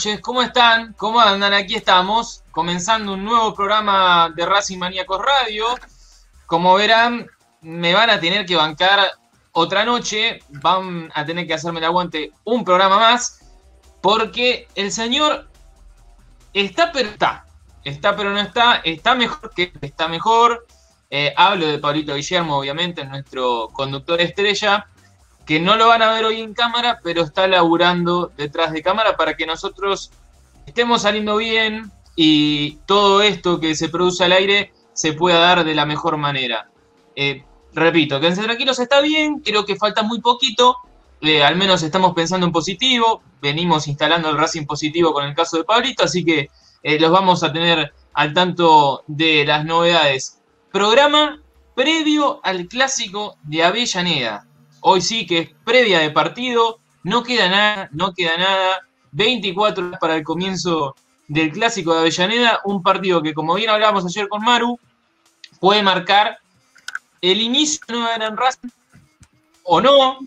noches. ¿Cómo están? ¿Cómo andan? Aquí estamos, comenzando un nuevo programa de Racing Maníacos Radio. Como verán, me van a tener que bancar otra noche. Van a tener que hacerme el aguante un programa más. Porque el señor está, pero está. Está, pero no está. Está mejor que está mejor. Eh, hablo de Pablito Guillermo, obviamente, nuestro conductor estrella que no lo van a ver hoy en cámara, pero está laburando detrás de cámara para que nosotros estemos saliendo bien y todo esto que se produce al aire se pueda dar de la mejor manera. Eh, repito, quédense tranquilos, está bien, creo que falta muy poquito, eh, al menos estamos pensando en positivo, venimos instalando el Racing positivo con el caso de Pablito, así que eh, los vamos a tener al tanto de las novedades. Programa previo al clásico de Avellaneda. Hoy sí que es previa de partido, no queda nada, no queda nada. 24 horas para el comienzo del clásico de Avellaneda, un partido que como bien hablábamos ayer con Maru, puede marcar el inicio de una gran Racing o no,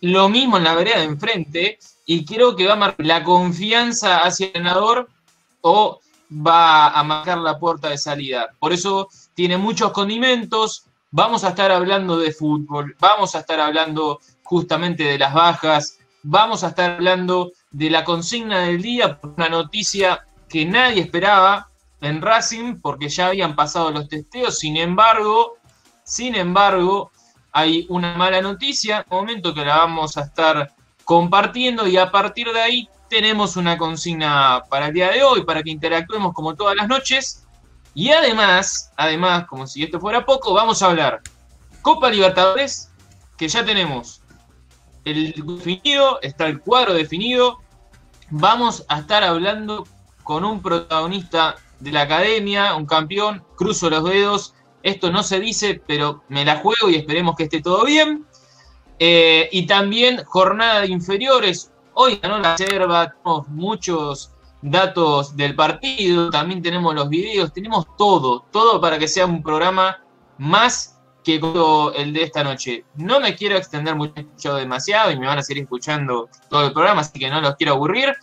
lo mismo en la vereda de enfrente, y creo que va a marcar la confianza hacia el entrenador o va a marcar la puerta de salida. Por eso tiene muchos condimentos, Vamos a estar hablando de fútbol, vamos a estar hablando justamente de las bajas, vamos a estar hablando de la consigna del día, una noticia que nadie esperaba en Racing porque ya habían pasado los testeos, sin embargo, sin embargo, hay una mala noticia, momento que la vamos a estar compartiendo y a partir de ahí tenemos una consigna para el día de hoy, para que interactuemos como todas las noches. Y además, además, como si esto fuera poco, vamos a hablar Copa Libertadores, que ya tenemos el definido, está el cuadro definido. Vamos a estar hablando con un protagonista de la academia, un campeón, cruzo los dedos. Esto no se dice, pero me la juego y esperemos que esté todo bien. Eh, y también jornada de inferiores. Hoy ganó la Serva, tenemos muchos datos del partido, también tenemos los videos, tenemos todo, todo para que sea un programa más que el de esta noche. No me quiero extender mucho demasiado y me van a seguir escuchando todo el programa, así que no los quiero aburrir.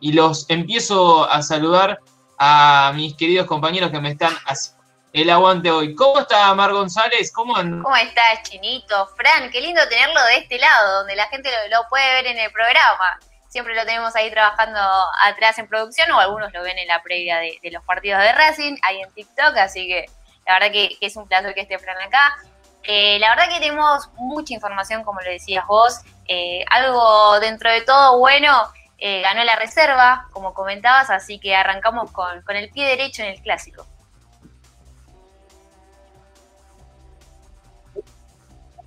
Y los empiezo a saludar a mis queridos compañeros que me están haciendo el aguante hoy. ¿Cómo está Mar González? ¿Cómo andan? ¿Cómo estás, Chinito? Fran, qué lindo tenerlo de este lado, donde la gente lo puede ver en el programa siempre lo tenemos ahí trabajando atrás en producción o algunos lo ven en la previa de, los partidos de Racing, ahí en TikTok, así que la verdad que, que es un placer que esté Fran acá. Eh, la verdad que tenemos mucha información, como lo decías vos, eh, algo dentro de todo bueno, eh, ganó la reserva, como comentabas, así que arrancamos con, con el pie derecho en el clásico.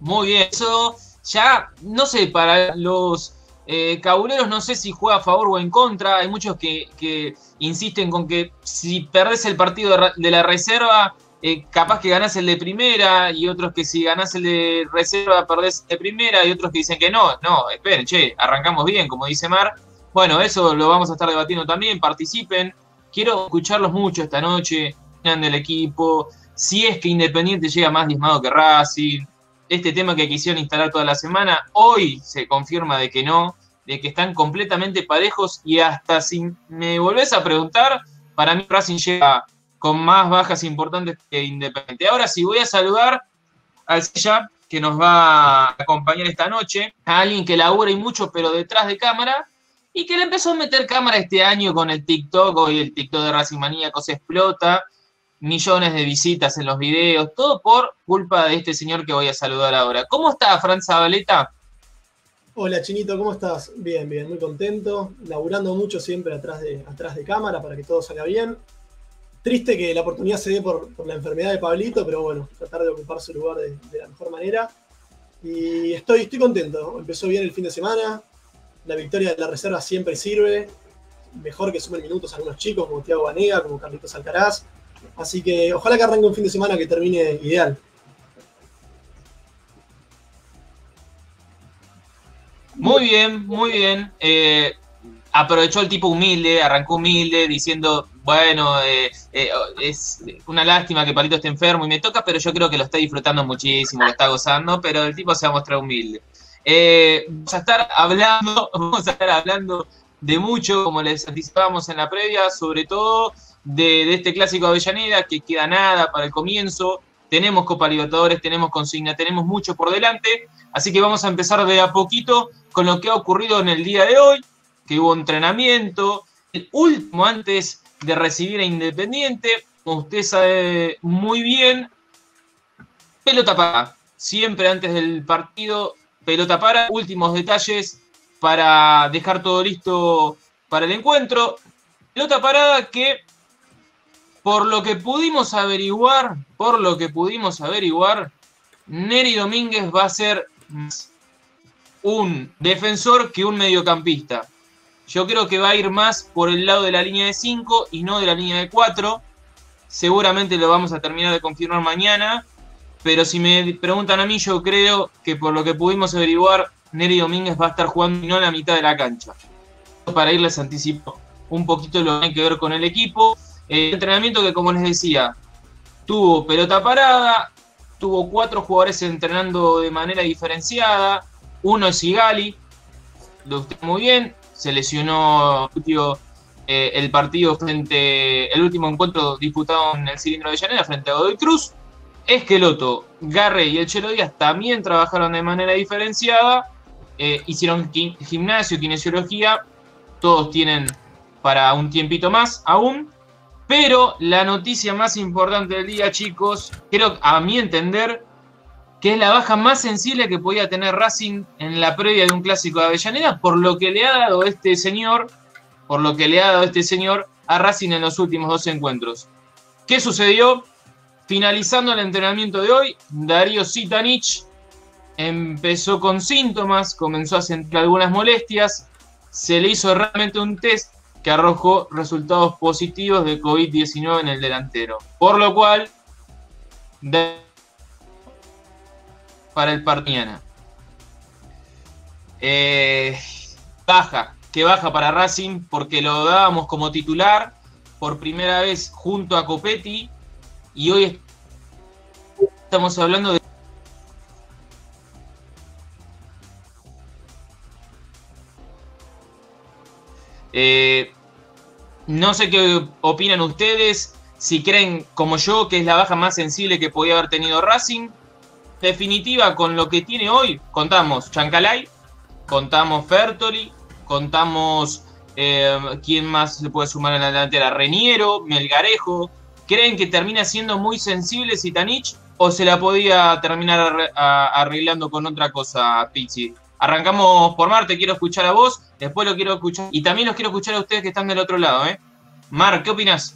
Muy bien, eso ya, no sé, para los Eh, Cabuleros no sé si juega a favor o en contra. Hay muchos que, insisten con que si perdés el partido de, la reserva, eh, capaz que ganás el de primera, y otros que si ganás el de reserva, perdés el de primera, y otros que dicen que no. No, esperen, che, arrancamos bien, como dice Mar. Bueno, eso lo vamos a estar debatiendo también. Participen. Quiero escucharlos mucho esta noche. del equipo. Si es que Independiente llega más diezmado que Racing este tema que quisieron instalar toda la semana, hoy se confirma de que no, de que están completamente parejos y hasta si me volvés a preguntar, para mí Racing llega con más bajas importantes que Independiente. Ahora sí, voy a saludar al Silla que nos va a acompañar esta noche, a alguien que labura y mucho, pero detrás de cámara, y que le empezó a meter cámara este año con el TikTok, hoy el TikTok de Racing Maníacos explota, millones de visitas en los videos, todo por culpa de este señor que voy a saludar ahora. ¿Cómo está, Fran Zabaleta? Hola, Chinito, ¿cómo estás? Bien, bien, muy contento, laburando mucho siempre atrás de, atrás de cámara para que todo salga bien. Triste que la oportunidad se dé por, la enfermedad de Pablito, pero bueno, tratar de ocupar su lugar de, la mejor manera. Y estoy, estoy contento, empezó bien el fin de semana, la victoria de la reserva siempre sirve, mejor que sumen minutos algunos chicos como Tiago Vanega, como Carlitos Alcaraz, Así que ojalá que arranque un fin de semana que termine ideal. Muy bien, muy bien. Eh, aprovechó el tipo humilde, arrancó humilde, diciendo, bueno, eh, eh, es una lástima que Palito esté enfermo y me toca, pero yo creo que lo está disfrutando muchísimo, lo está gozando, pero el tipo se ha mostrado humilde. vamos a estar hablando, vamos a estar hablando de mucho, como les anticipábamos en la previa, sobre todo de, este clásico Avellaneda, que queda nada para el comienzo. Tenemos Copa Libertadores, tenemos consigna, tenemos mucho por delante. Así que vamos a empezar de a poquito con lo que ha ocurrido en el día de hoy, que hubo entrenamiento, el último antes de recibir a Independiente. Como usted sabe muy bien, pelota para. Siempre antes del partido, pelota para. Últimos detalles para dejar todo listo para el encuentro. Pelota parada que por lo que pudimos averiguar, por lo que pudimos averiguar, Neri Domínguez va a ser un defensor que un mediocampista. Yo creo que va a ir más por el lado de la línea de 5 y no de la línea de 4. Seguramente lo vamos a terminar de confirmar mañana. Pero si me preguntan a mí, yo creo que por lo que pudimos averiguar, Neri Domínguez va a estar jugando no en la mitad de la cancha. Para irles anticipo un poquito lo que tiene que ver con el equipo. El entrenamiento que, como les decía, tuvo pelota parada, tuvo cuatro jugadores entrenando de manera diferenciada. Uno es Sigali, lo usted muy bien, se lesionó eh, el partido frente, el último encuentro disputado en el cilindro de Llanera frente a Godoy Cruz. Esqueloto, Garre y el Chelo Díaz también trabajaron de manera diferenciada, eh, hicieron gimnasio, kinesiología, todos tienen para un tiempito más aún. Pero la noticia más importante del día, chicos, creo a mi entender, que es la baja más sensible que podía tener Racing en la previa de un clásico de Avellaneda, por lo que le ha dado este señor, por lo que le ha dado este señor a Racing en los últimos dos encuentros. ¿Qué sucedió? Finalizando el entrenamiento de hoy, Darío Sitanich empezó con síntomas, comenzó a sentir algunas molestias, se le hizo realmente un test que arrojó resultados positivos de COVID-19 en el delantero. Por lo cual, para el partido. Eh, baja, que baja para Racing porque lo dábamos como titular por primera vez junto a Copetti y hoy estamos hablando de eh, no sé qué opinan ustedes, si creen como yo que es la baja más sensible que podía haber tenido Racing. Definitiva, con lo que tiene hoy, contamos Chancalay, contamos Fertoli, contamos eh, quién más se puede sumar en la delantera, Reniero, Melgarejo. ¿Creen que termina siendo muy sensible Sitanich o se la podía terminar arreglando con otra cosa, Pizzi? Arrancamos por Marte, quiero escuchar a vos, después lo quiero escuchar y también los quiero escuchar a ustedes que están del otro lado, ¿eh? Mar, ¿qué opinas?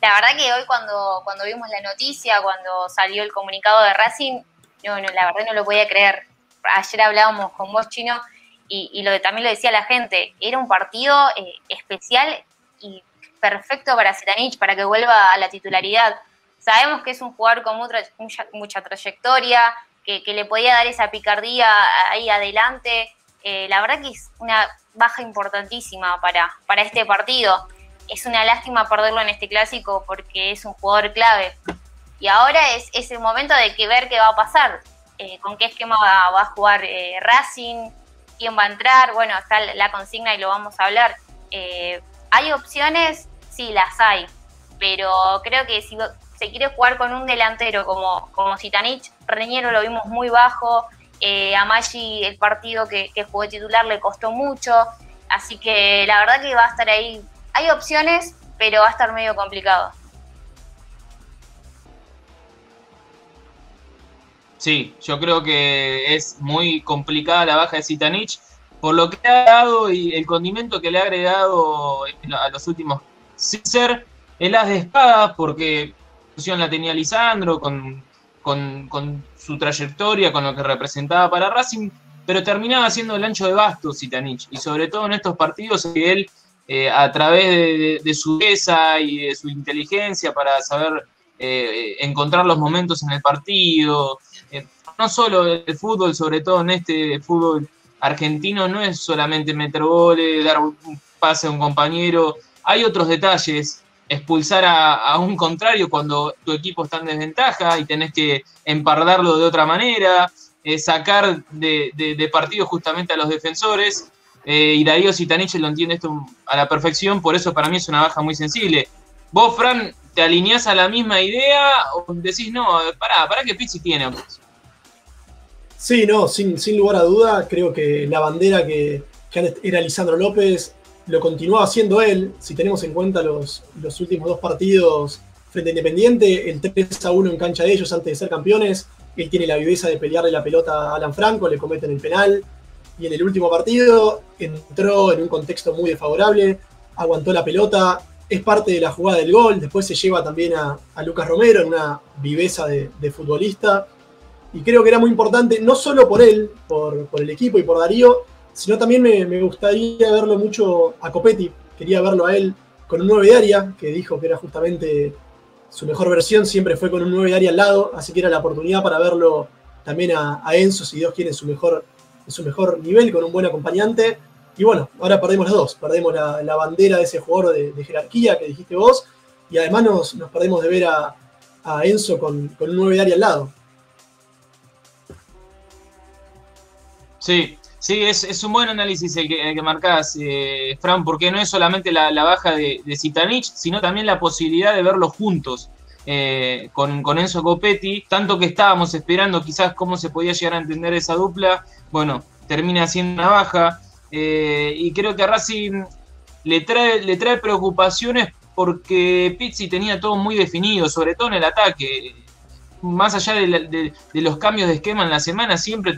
La verdad que hoy cuando, cuando vimos la noticia, cuando salió el comunicado de Racing, no, no, la verdad no lo podía creer. Ayer hablábamos con vos, Chino, y, lo, también lo decía la gente, era un partido eh, especial y perfecto para Zitanich, para que vuelva a la titularidad. Sabemos que es un jugador con mucha, mucha, trayectoria, que, le podía dar esa picardía ahí adelante. Eh, la verdad que es una baja importantísima para, para este partido. Es una lástima perderlo en este clásico porque es un jugador clave. Y ahora es, es el momento de ver qué va a pasar, eh, con qué esquema va, a jugar eh, Racing, quién va a entrar. Bueno, está la consigna y lo vamos a hablar. ¿Hay opciones? Sí, las hay. Pero creo que si se quiere jugar con un delantero como, como Zitanich, Reñero lo vimos muy bajo, eh, a Maggi el partido que, jugó titular le costó mucho, así que la verdad que va a estar ahí. Hay opciones, pero va a estar medio complicado. Sí, yo creo que es muy complicada la baja de Zitanich por lo que ha dado y el condimento que le ha agregado a los últimos César en las de espadas, porque la tenía Lisandro con, con, su trayectoria, con lo que representaba para Racing, pero terminaba siendo el ancho de basto Zitanich, y sobre todo en estos partidos que él, eh, a través de, su belleza y de su inteligencia para saber eh, encontrar los momentos en el partido, eh, no solo el fútbol, sobre todo en este fútbol argentino no es solamente meter goles, dar un pase a un compañero, hay otros detalles, expulsar a, un contrario cuando tu equipo está en desventaja y tenés que empardarlo de otra manera, eh, sacar de, partido justamente a los defensores. Eh, y Darío Sitanich lo entiende esto a la perfección, por eso para mí es una baja muy sensible. ¿Vos, Fran, te alineás a la misma idea o decís, no, pará, pará que Pizzi tiene? Sí, no, sin, sin lugar a duda, creo que la bandera que, era Lisandro López lo continuaba haciendo él. Si tenemos en cuenta los, los últimos dos partidos frente a Independiente, el 3 a 1 en cancha de ellos antes de ser campeones, él tiene la viveza de pelearle la pelota a Alan Franco, le cometen el penal. Y en el último partido entró en un contexto muy desfavorable, aguantó la pelota, es parte de la jugada del gol, después se lleva también a, Lucas Romero en una viveza de, de futbolista y creo que era muy importante, no solo por él, por, el equipo y por Darío, sino también me, gustaría verlo mucho a Copetti, quería verlo a él con un 9 de área, que dijo que era justamente su mejor versión, siempre fue con un 9 de área al lado, así que era la oportunidad para verlo también a, Enzo, si Dios quiere, en su mejor, su mejor nivel, con un buen acompañante. Y bueno, ahora perdemos los dos, perdemos la, bandera de ese jugador de, jerarquía que dijiste vos, y además nos, perdemos de ver a, Enzo con, con un 9 de área al lado. Sí, sí, es, un buen análisis el que, el marcás, eh, Fran, porque no es solamente la, baja de, de sino también la posibilidad de verlos juntos. Eh, con, con, Enzo Copetti, tanto que estábamos esperando quizás cómo se podía llegar a entender esa dupla, bueno, termina siendo una baja, eh, y creo que a Racing le trae, le trae preocupaciones porque Pizzi tenía todo muy definido, sobre todo en el ataque, más allá de, los cambios de esquema en la semana, siempre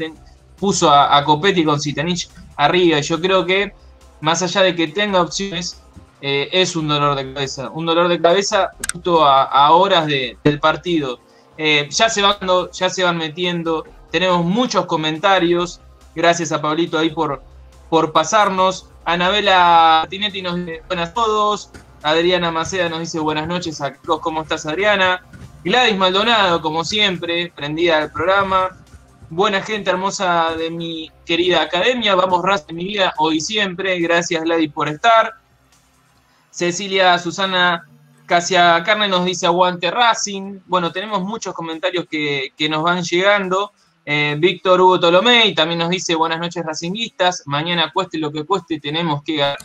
puso a, Copetti con Zitanich arriba. Y yo creo que, más allá de que tenga opciones, eh, es un dolor de cabeza. Un dolor de cabeza justo a, horas del partido. Eh, ya, se van, ya se van metiendo. Tenemos muchos comentarios. Gracias a Pablito ahí por, por pasarnos. Anabela Tinetti nos dice buenas a todos. Adriana Maceda nos dice buenas noches a todos. ¿Cómo estás, Adriana? Gladys Maldonado, como siempre, prendida al programa buena gente hermosa de mi querida academia. Vamos, Raz, de mi vida, hoy siempre. Gracias, Gladys, por estar. Cecilia Susana Casia Carne nos dice aguante Racing. Bueno, tenemos muchos comentarios que, nos van llegando. Eh, Víctor Hugo Tolomei también nos dice buenas noches racinguistas. Mañana cueste lo que cueste, tenemos que ganar.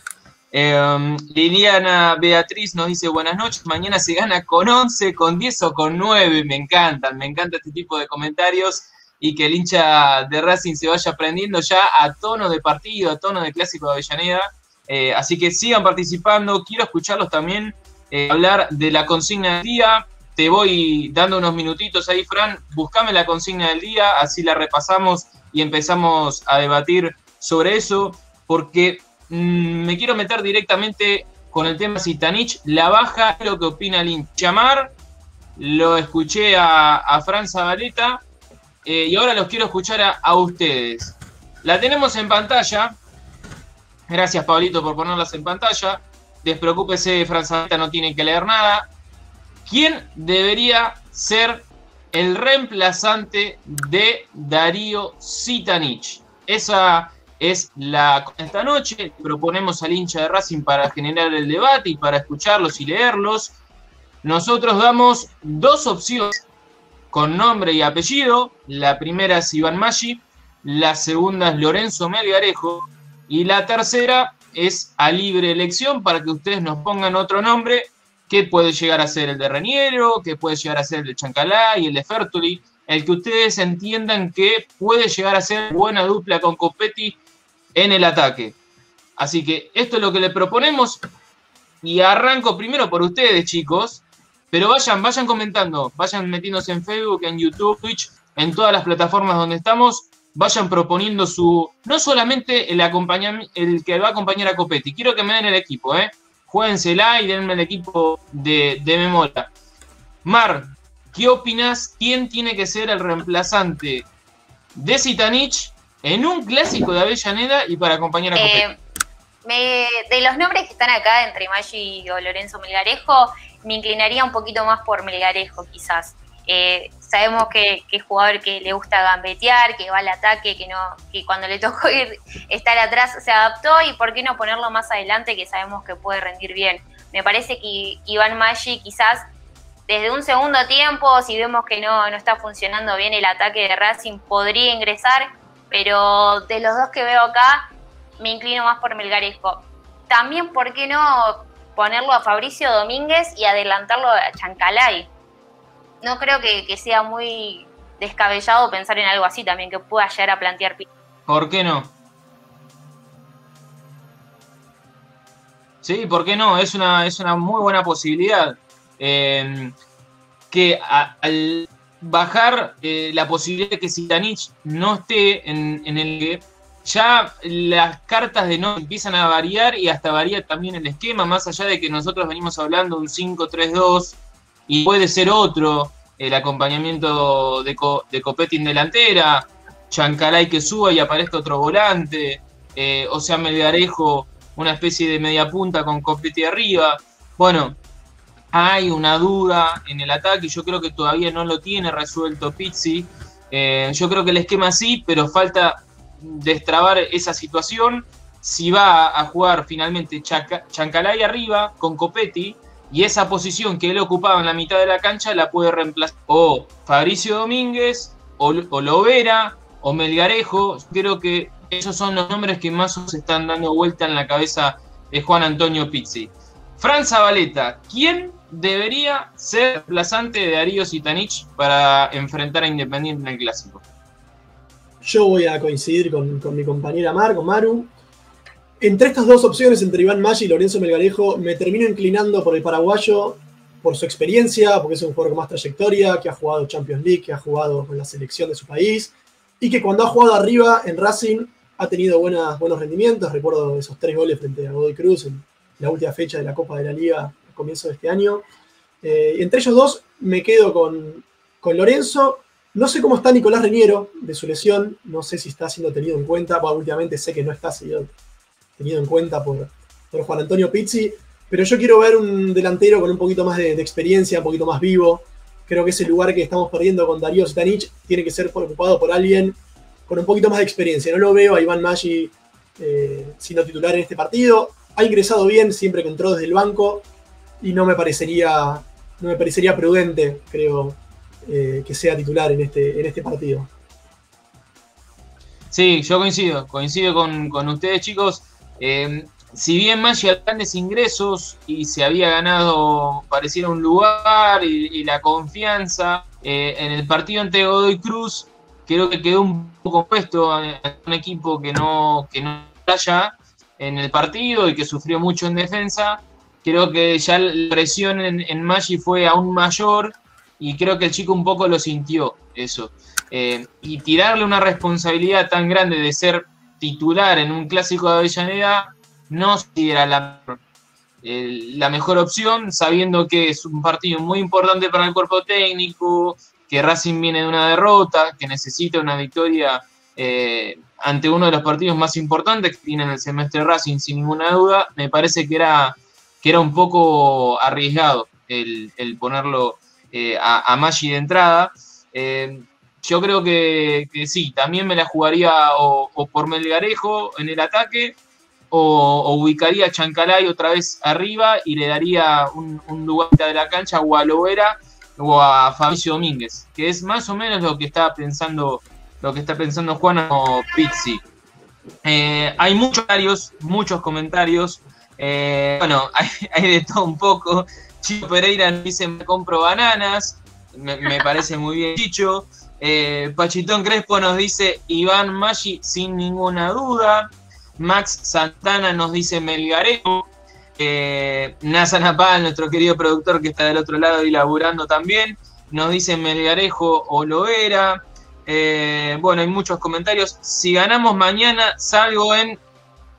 Eh, Liliana Beatriz nos dice buenas noches. Mañana se gana con 11, con 10 o con 9. Me encantan, me encanta este tipo de comentarios y que el hincha de Racing se vaya aprendiendo ya a tono de partido, a tono de clásico de Avellaneda. Eh, así que sigan participando, quiero escucharlos también eh, hablar de la consigna del día. Te voy dando unos minutitos ahí, Fran. Buscame la consigna del día, así la repasamos y empezamos a debatir sobre eso, porque mm, me quiero meter directamente con el tema Zitanich, la baja, lo que opina el Llamar, lo escuché a, a Fran Zabaleta, eh, y ahora los quiero escuchar a, ustedes. La tenemos en pantalla. Gracias, Pablito, por ponerlas en pantalla. Despreocúpese, Franzaleta no tiene que leer nada. ¿Quién debería ser el reemplazante de Darío Sitanich? Esa es la. Esta noche proponemos al hincha de Racing para generar el debate y para escucharlos y leerlos. Nosotros damos dos opciones con nombre y apellido. La primera es Iván Maggi, la segunda es Lorenzo Melgarejo y la tercera es a libre elección para que ustedes nos pongan otro nombre que puede llegar a ser el de Reniero, que puede llegar a ser el de Chancalá y el de Fertuli, el que ustedes entiendan que puede llegar a ser buena dupla con Copetti en el ataque. Así que esto es lo que le proponemos y arranco primero por ustedes, chicos, pero vayan, vayan comentando, vayan metiéndose en Facebook, en YouTube, Twitch, en todas las plataformas donde estamos, vayan proponiendo su, no solamente el, el que va a acompañar a Copetti, quiero que me den el equipo, ¿eh? Juéguensela y denme el equipo de, de memoria. Mar, ¿qué opinas? ¿Quién tiene que ser el reemplazante de Zitanich en un clásico de Avellaneda y para acompañar a Copetti? Eh, de los nombres que están acá entre Maggi o Lorenzo Melgarejo, me inclinaría un poquito más por Melgarejo quizás. Eh, sabemos que, es jugador que le gusta gambetear, que va al ataque, que no, que cuando le tocó ir estar atrás se adaptó y por qué no ponerlo más adelante que sabemos que puede rendir bien. Me parece que Iván Maggi quizás desde un segundo tiempo, si vemos que no, no está funcionando bien el ataque de Racing, podría ingresar, pero de los dos que veo acá, me inclino más por Melgarejo. También, ¿por qué no ponerlo a Fabricio Domínguez y adelantarlo a Chancalay? no creo que, sea muy descabellado pensar en algo así también, que pueda llegar a plantear. ¿Por qué no? Sí, ¿por qué no? Es una, es una muy buena posibilidad. Em, que al bajar eh, la posibilidad de que Sitanich no esté en, en el ya las cartas de no empiezan a variar y hasta varía también el esquema, más allá de que nosotros venimos hablando un 5-3-2 y puede ser otro el acompañamiento de, de Copetti en delantera, Chancalay que suba y aparezca otro volante, eh, o sea, Melgarejo, una especie de media punta con Copetti arriba. Bueno, hay una duda en el ataque, yo creo que todavía no lo tiene resuelto Pizzi. Eh, yo creo que el esquema sí, pero falta destrabar esa situación. Si va a jugar finalmente Chancalay arriba con Copetti, y esa posición que él ocupaba en la mitad de la cancha la puede reemplazar o Fabricio Domínguez, o, Lovera, o Melgarejo. Creo que esos son los nombres que más se están dando vuelta en la cabeza de Juan Antonio Pizzi. Fran Zabaleta, ¿quién debería ser reemplazante de Darío Sitanich para enfrentar a Independiente en el Clásico? Yo voy a coincidir con, con mi compañera Mar, con Maru. Entre estas dos opciones, entre Iván Maggi y Lorenzo Melgarejo, me termino inclinando por el paraguayo, por su experiencia, porque es un jugador con más trayectoria, que ha jugado Champions League, que ha jugado con la selección de su país, y que cuando ha jugado arriba en Racing ha tenido buenos rendimientos. Recuerdo esos tres goles frente a Godoy Cruz en la última fecha de la Copa de la Liga a comienzo de este año. Eh, entre ellos dos me quedo con, con Lorenzo. No sé cómo está Nicolás Reñero de su lesión, no sé si está siendo tenido en cuenta, últimamente sé que no está siendo tenido en cuenta por, Juan Antonio Pizzi, pero yo quiero ver un delantero con un poquito más de, experiencia, un poquito más vivo. Creo que ese lugar que estamos perdiendo con Darío Stanich tiene que ser ocupado por alguien con un poquito más de experiencia. No lo veo a Iván Maggi eh, siendo titular en este partido. Ha ingresado bien siempre que entró desde el banco y no me parecería, no me parecería prudente, creo, eh, que sea titular en este, en este partido. Sí, yo coincido, coincido con, con ustedes chicos. Eh, si bien Maggi grandes ingresos y se había ganado, pareciera un lugar y, la confianza eh, en el partido ante Godoy Cruz, creo que quedó un poco puesto en un equipo que no, que no haya en el partido y que sufrió mucho en defensa. Creo que ya la presión en, en Maggi fue aún mayor y creo que el chico un poco lo sintió eso. Eh, y tirarle una responsabilidad tan grande de ser titular en un clásico de Avellaneda no era la, la mejor opción, sabiendo que es un partido muy importante para el cuerpo técnico, que Racing viene de una derrota, que necesita una victoria eh, ante uno de los partidos más importantes que tiene en el semestre Racing, sin ninguna duda, me parece que era, que era un poco arriesgado el, ponerlo eh, a, a, Maggi de entrada. Eh, yo creo que, sí, también me la jugaría o, por Melgarejo en el ataque o, ubicaría a Chancalay otra vez arriba y le daría un, lugar de la cancha o a Loera o a Fabricio Domínguez, que es más o menos lo que está pensando lo que está pensando Juan o Pizzi. Eh, hay muchos comentarios, muchos comentarios. Eh, bueno, hay, de todo un poco. Chicho Pereira dice me compro bananas. Me, parece muy bien Chicho. Eh, Pachitón Crespo nos dice Iván Maggi sin ninguna duda. Max Santana nos dice Melgarejo. Eh, Nasa Napal, nuestro querido productor que está del otro lado y laburando también, nos dice Melgarejo o Loera. Eh, bueno, hay muchos comentarios. Si ganamos mañana, salgo en,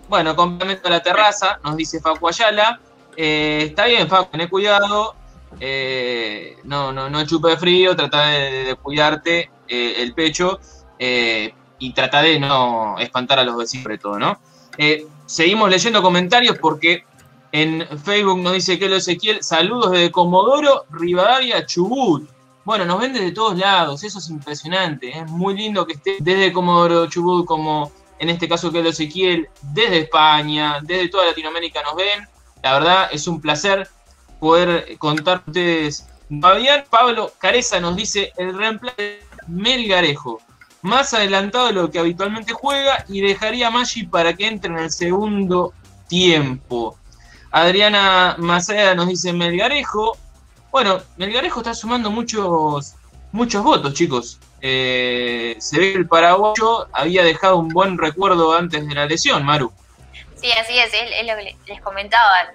bueno, complemento a la terraza, nos dice Facu Ayala. Eh, está bien, Facu, ten cuidado. Eh, no, no, no chupe frío, trata de, cuidarte el pecho y trata de no espantar a los vecinos, sobre todo, ¿no? seguimos leyendo comentarios porque en Facebook nos dice que Ezequiel, saludos desde Comodoro, Rivadavia, Chubut. Bueno, nos ven desde todos lados, eso es impresionante. Es muy lindo que esté desde Comodoro Chubut, como en este caso que Ezequiel, desde España, desde toda Latinoamérica nos ven. La verdad es un placer poder contar a ustedes. Fabián Pablo Careza nos dice el reemplazo de Melgarejo, más adelantado de lo que habitualmente juega y dejaría a Maggi para que entre en el segundo tiempo. Adriana Maceda nos dice Melgarejo, bueno, Melgarejo está sumando muchos, muchos votos, chicos. Eh, se ve que el paraguayo había dejado un buen recuerdo antes de la lesión, Maru. Sí, así es, es, lo que les comentaba.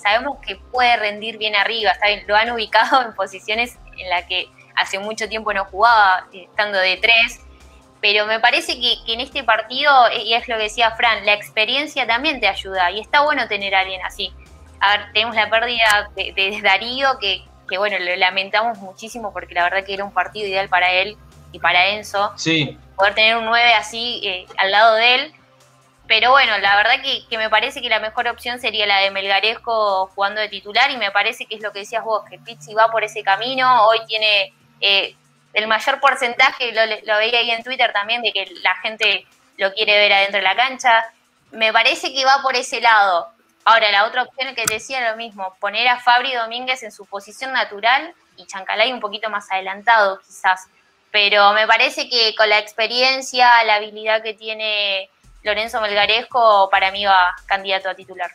sabemos que puede rendir bien arriba, está lo han ubicado en posiciones en las que hace mucho tiempo no jugaba, estando de tres, pero me parece que, en este partido, y es lo que decía Fran, la experiencia también te ayuda, y está bueno tener a alguien así. A ver, tenemos la pérdida de Darío, que, que bueno, lo lamentamos muchísimo porque la verdad que era un partido ideal para él y para Enzo. Sí. Poder tener un 9 así eh, al lado de él. Pero bueno, la verdad que, me parece que la mejor opción sería la de Melgarejo jugando de titular y me parece que es lo que decías vos, que Pizzi va por ese camino, hoy tiene eh, el mayor porcentaje, lo, veía ahí en Twitter también, de que la gente lo quiere ver adentro de la cancha. Me parece que va por ese lado. Ahora, la otra opción que decía lo mismo, poner a Fabri Domínguez en su posición natural y Chancalay un poquito más adelantado quizás. Pero me parece que con la experiencia, la habilidad que tiene Lorenzo Melgarejo, para mí va candidato a titular.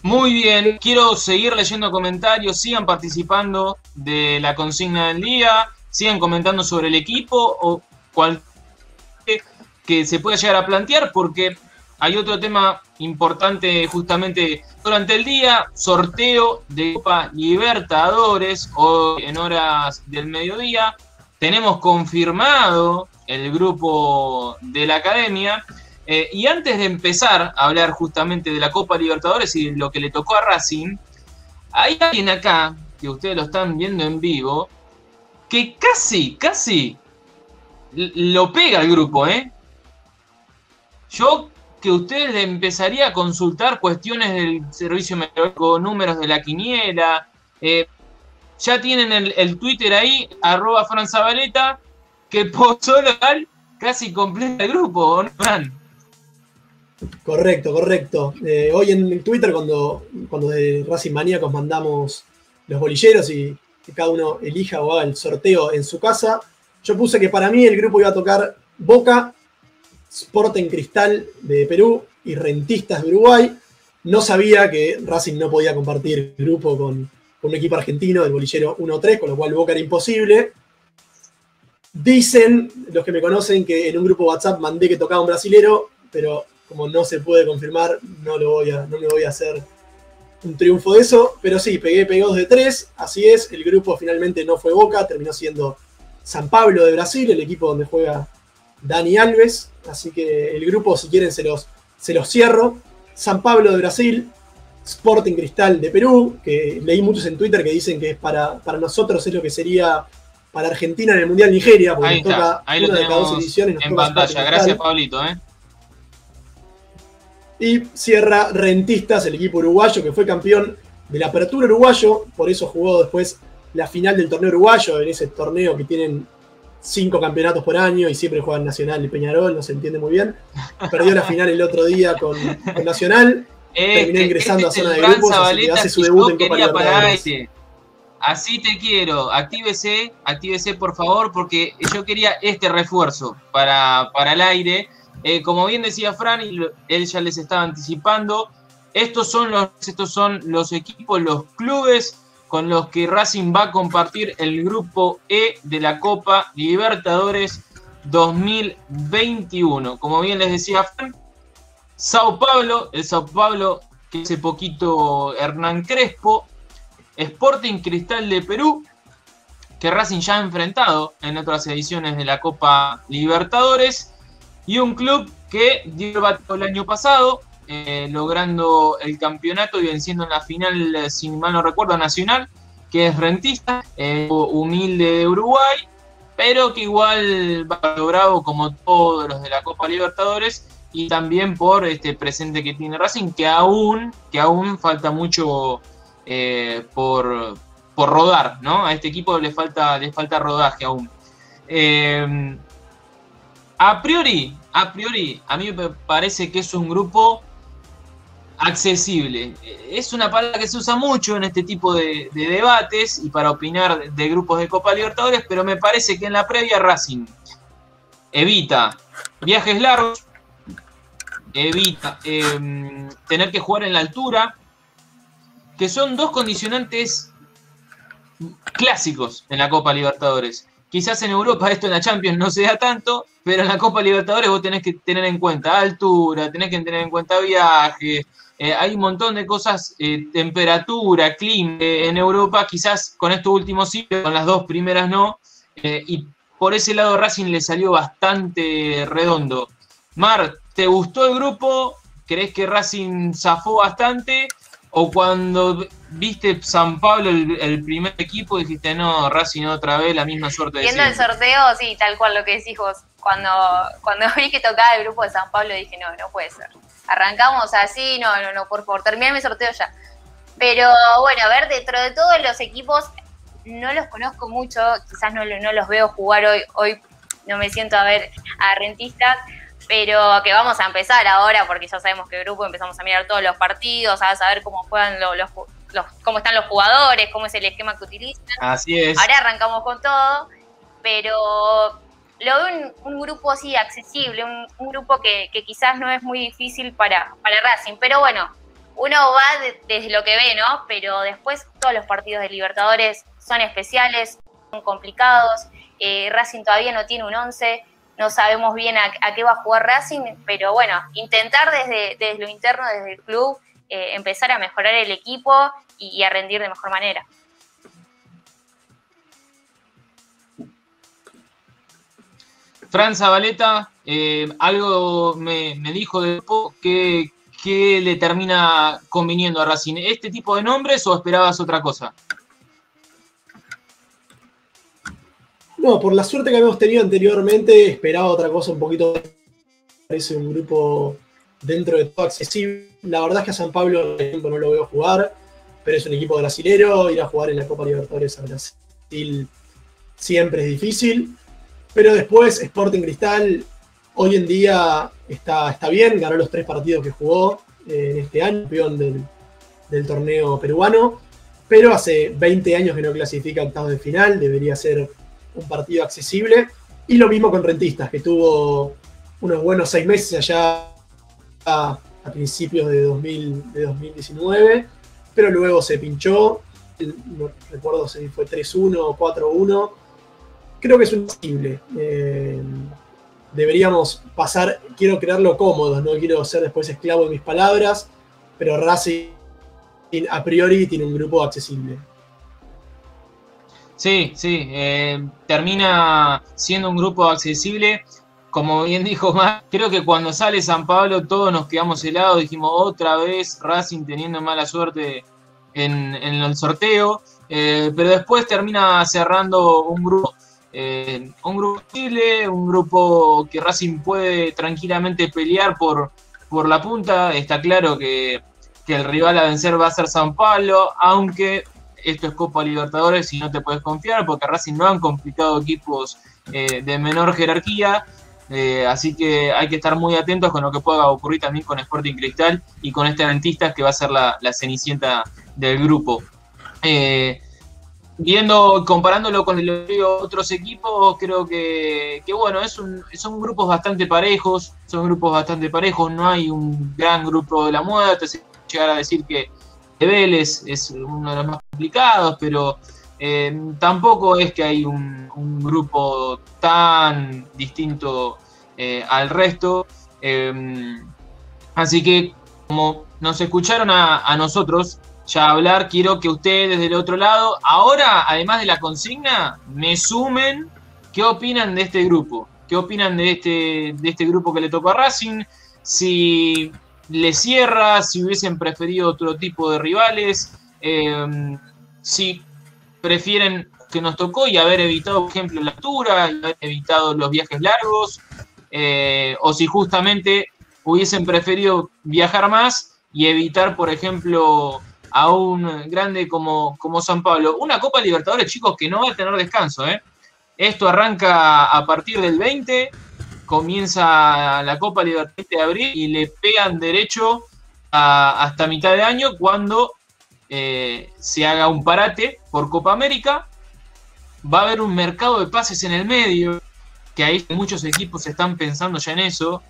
Muy bien, quiero seguir leyendo comentarios, sigan participando de la consigna del día, sigan comentando sobre el equipo o cualquier que se puede llegar a plantear porque hay otro tema importante justamente durante el día, sorteo de Copa Libertadores hoy en horas del mediodía. Tenemos confirmado el grupo de la academia. Eh, y antes de empezar a hablar justamente de la Copa Libertadores y lo que le tocó a Racing, hay alguien acá, que ustedes lo están viendo en vivo, que casi, casi lo pega al grupo, ¿eh? Yo que ustedes le empezaría a consultar cuestiones del servicio meteorológico, números de la quiniela. Eh, ya tienen el, Twitter ahí, arroba franzabaleta, que posó local casi completa el grupo, ¿no, Correcto, correcto. Eh, hoy en Twitter, cuando, cuando de Racing Maníacos mandamos los bolilleros y que cada uno elija o haga el sorteo en su casa, yo puse que para mí el grupo iba a tocar Boca, Sporting Cristal de Perú y Rentistas de Uruguay. No sabía que Racing no podía compartir grupo con, un equipo argentino del bolillero 1-3, con lo cual Boca era imposible. Dicen los que me conocen que en un grupo WhatsApp mandé que tocaba un brasilero, pero como no se puede confirmar, no, lo voy a, no me voy a hacer un triunfo de eso. Pero sí, pegué, pegué dos de tres, así es. El grupo finalmente no fue Boca, terminó siendo San Pablo de Brasil, el equipo donde juega Dani Alves. Así que el grupo, si quieren, se los, se los cierro. San Pablo de Brasil, Sporting Cristal de Perú, que leí muchos en Twitter que dicen que para, para nosotros es lo que sería para Argentina en el Mundial Nigeria, porque Ahí nos está, toca ahí lo una de cada dos ediciones. nos en toca pantalla. Gracias. Pablito. ¿eh? Y cierra Rentistas, el equipo uruguayo que fue campeón de la Apertura Uruguayo, por eso jugó después la final del torneo uruguayo, en ese torneo que tienen cinco campeonatos por año y siempre juegan Nacional y Peñarol, no se entiende muy bien. Perdió la final el otro día con, con Nacional. Terminó ingresando a este es zona de grupos, hace su debut en Copa Libertadores. este. Así te quiero, actívese, actívese por favor, porque yo quería este refuerzo para, para el aire. Eh, como bien decía Fran, y él ya les estaba anticipando, estos son, los, estos son los equipos, los clubes con los que Racing va a compartir el grupo E de la Copa Libertadores 2021. Como bien les decía Fran, Sao Paulo, el Sao Paulo que hace poquito Hernán Crespo, Sporting Cristal de Perú, que Racing ya ha enfrentado en otras ediciones de la Copa Libertadores, y un club que dio el bateo el año pasado, eh, logrando el campeonato y venciendo en la final, si mal no recuerdo, nacional, que es rentista, eh, humilde de Uruguay, pero que igual va bravo como todos los de la Copa Libertadores y también por este presente que tiene Racing, que aún, que aún falta mucho eh, por, por rodar, ¿no? A este equipo le falta, le falta rodaje aún. Eh, a priori, a priori, a mí me parece que es un grupo accesible. Es una palabra que se usa mucho en este tipo de, de debates y para opinar de grupos de Copa Libertadores, pero me parece que en la previa Racing evita viajes largos, evita eh, tener que jugar en la altura, que son dos condicionantes clásicos en la Copa Libertadores. Quizás en Europa esto en la Champions no se da tanto, pero en la Copa Libertadores vos tenés que tener en cuenta altura, tenés que tener en cuenta viaje, eh, hay un montón de cosas, eh, temperatura, clima. Eh, en Europa quizás con estos últimos sí, con las dos primeras no. eh, y por ese lado Racing le salió bastante redondo. Mar, ¿te gustó el grupo? ¿Crees que Racing zafó bastante? ¿O cuando viste San Pablo el, el primer equipo dijiste, no, Racing otra vez la misma suerte de Viendo el siempre"? sorteo, sí, tal cual lo que decís vos. Cuando, cuando vi que tocaba el grupo de San Pablo dije, no, no puede ser. Arrancamos así, no, no, no, por favor, terminar mi sorteo ya. Pero bueno, a ver, dentro de todos los equipos, no los conozco mucho, quizás no, no los veo jugar hoy, hoy no me siento a ver a rentistas, pero que vamos a empezar ahora porque ya sabemos el grupo empezamos a mirar todos los partidos, a saber cómo juegan lo- los, cómo están los jugadores, cómo es el esquema que utilizan. Así es. Ahora arrancamos con todo, pero lo veo un, un grupo así accesible, un, un grupo que, que quizás no es muy difícil para, para Racing, pero bueno, uno va de- desde lo que ve, ¿no? Pero después todos los partidos de Libertadores son especiales, son complicados, eh, Racing todavía no tiene un 11, no sabemos bien a, qué va a jugar Racing, pero bueno, intentar desde, desde lo interno, desde el club, eh, empezar a mejorar el equipo y- a rendir de mejor manera. Fran Zabaleta, eh, algo me, me dijo de que, que le termina conviniendo a Racing. ¿Este tipo de nombres o esperabas otra cosa? Por la suerte que habíamos tenido anteriormente, esperaba otra cosa un poquito. Parece un grupo dentro de todo accesible. La verdad es que a San Pablo no lo veo jugar, pero es un equipo brasilero. Ir a jugar en la Copa Libertadores a Brasil siempre es difícil. Pero después, Sporting Cristal hoy en día está, está bien, ganó los tres partidos que jugó eh, en este año, campeón del, del torneo peruano. Pero hace 20 años que no clasifica octavos de final, debería ser un partido accesible. Y lo mismo con Rentistas, que tuvo unos buenos seis meses allá a, principios de, 2000, de 2019, pero luego se pinchó. No recuerdo si fue 3-1 o 4-1. Creo que es un accesible. Eh, deberíamos pasar, quiero crearlo cómodos, no quiero ser después esclavo de mis palabras, pero Racing a priori tiene un grupo accesible. Sí, sí, eh, termina siendo un grupo accesible. Como bien dijo Mar, creo que cuando sale San Pablo todos nos quedamos helados, dijimos otra vez Racing teniendo mala suerte en, en el sorteo, eh, pero después termina cerrando un grupo eh, un grupo Chile, un grupo que Racing puede tranquilamente pelear por, por la punta. Está claro que, el rival a vencer va a ser San Pablo, aunque esto es Copa Libertadores y no te puedes confiar porque Racing no han complicado equipos eh, de menor jerarquía. Eh, así que hay que estar muy atentos con lo que pueda ocurrir también con Sporting Cristal y con este Adventistas que va a ser la, cenicienta del grupo. Eh, viendo, comparándolo con el otros equipos, creo que, bueno, es son grupos bastante parejos, son grupos bastante parejos, no hay un gran grupo de la muerte, se llegar a decir que Vélez es uno de los más complicados, pero eh, tampoco es que hay un, grupo tan distinto eh, al resto. Eh, así que como nos escucharon a nosotros, ya hablar, quiero que ustedes del otro lado, ahora, además de la consigna, me sumen qué opinan de este grupo, qué opinan de este, de este grupo que le tocó a Racing, si le cierra, si hubiesen preferido otro tipo de rivales, em, si prefieren que nos tocó y haber evitado, por ejemplo, la altura, y haber evitado los viajes largos, eh, o si justamente hubiesen preferido viajar más y evitar, por ejemplo, a un grande como, como San Pablo. Una Copa Libertadores, chicos, que no va a tener descanso. ¿eh? Esto arranca a partir del 20, comienza la Copa Libertadores de abril y le pegan derecho hasta mitad de año cuando eh, se haga un parate por Copa América. Va a haber un mercado de pases en el medio, que ahí muchos equipos están pensando ya en eso.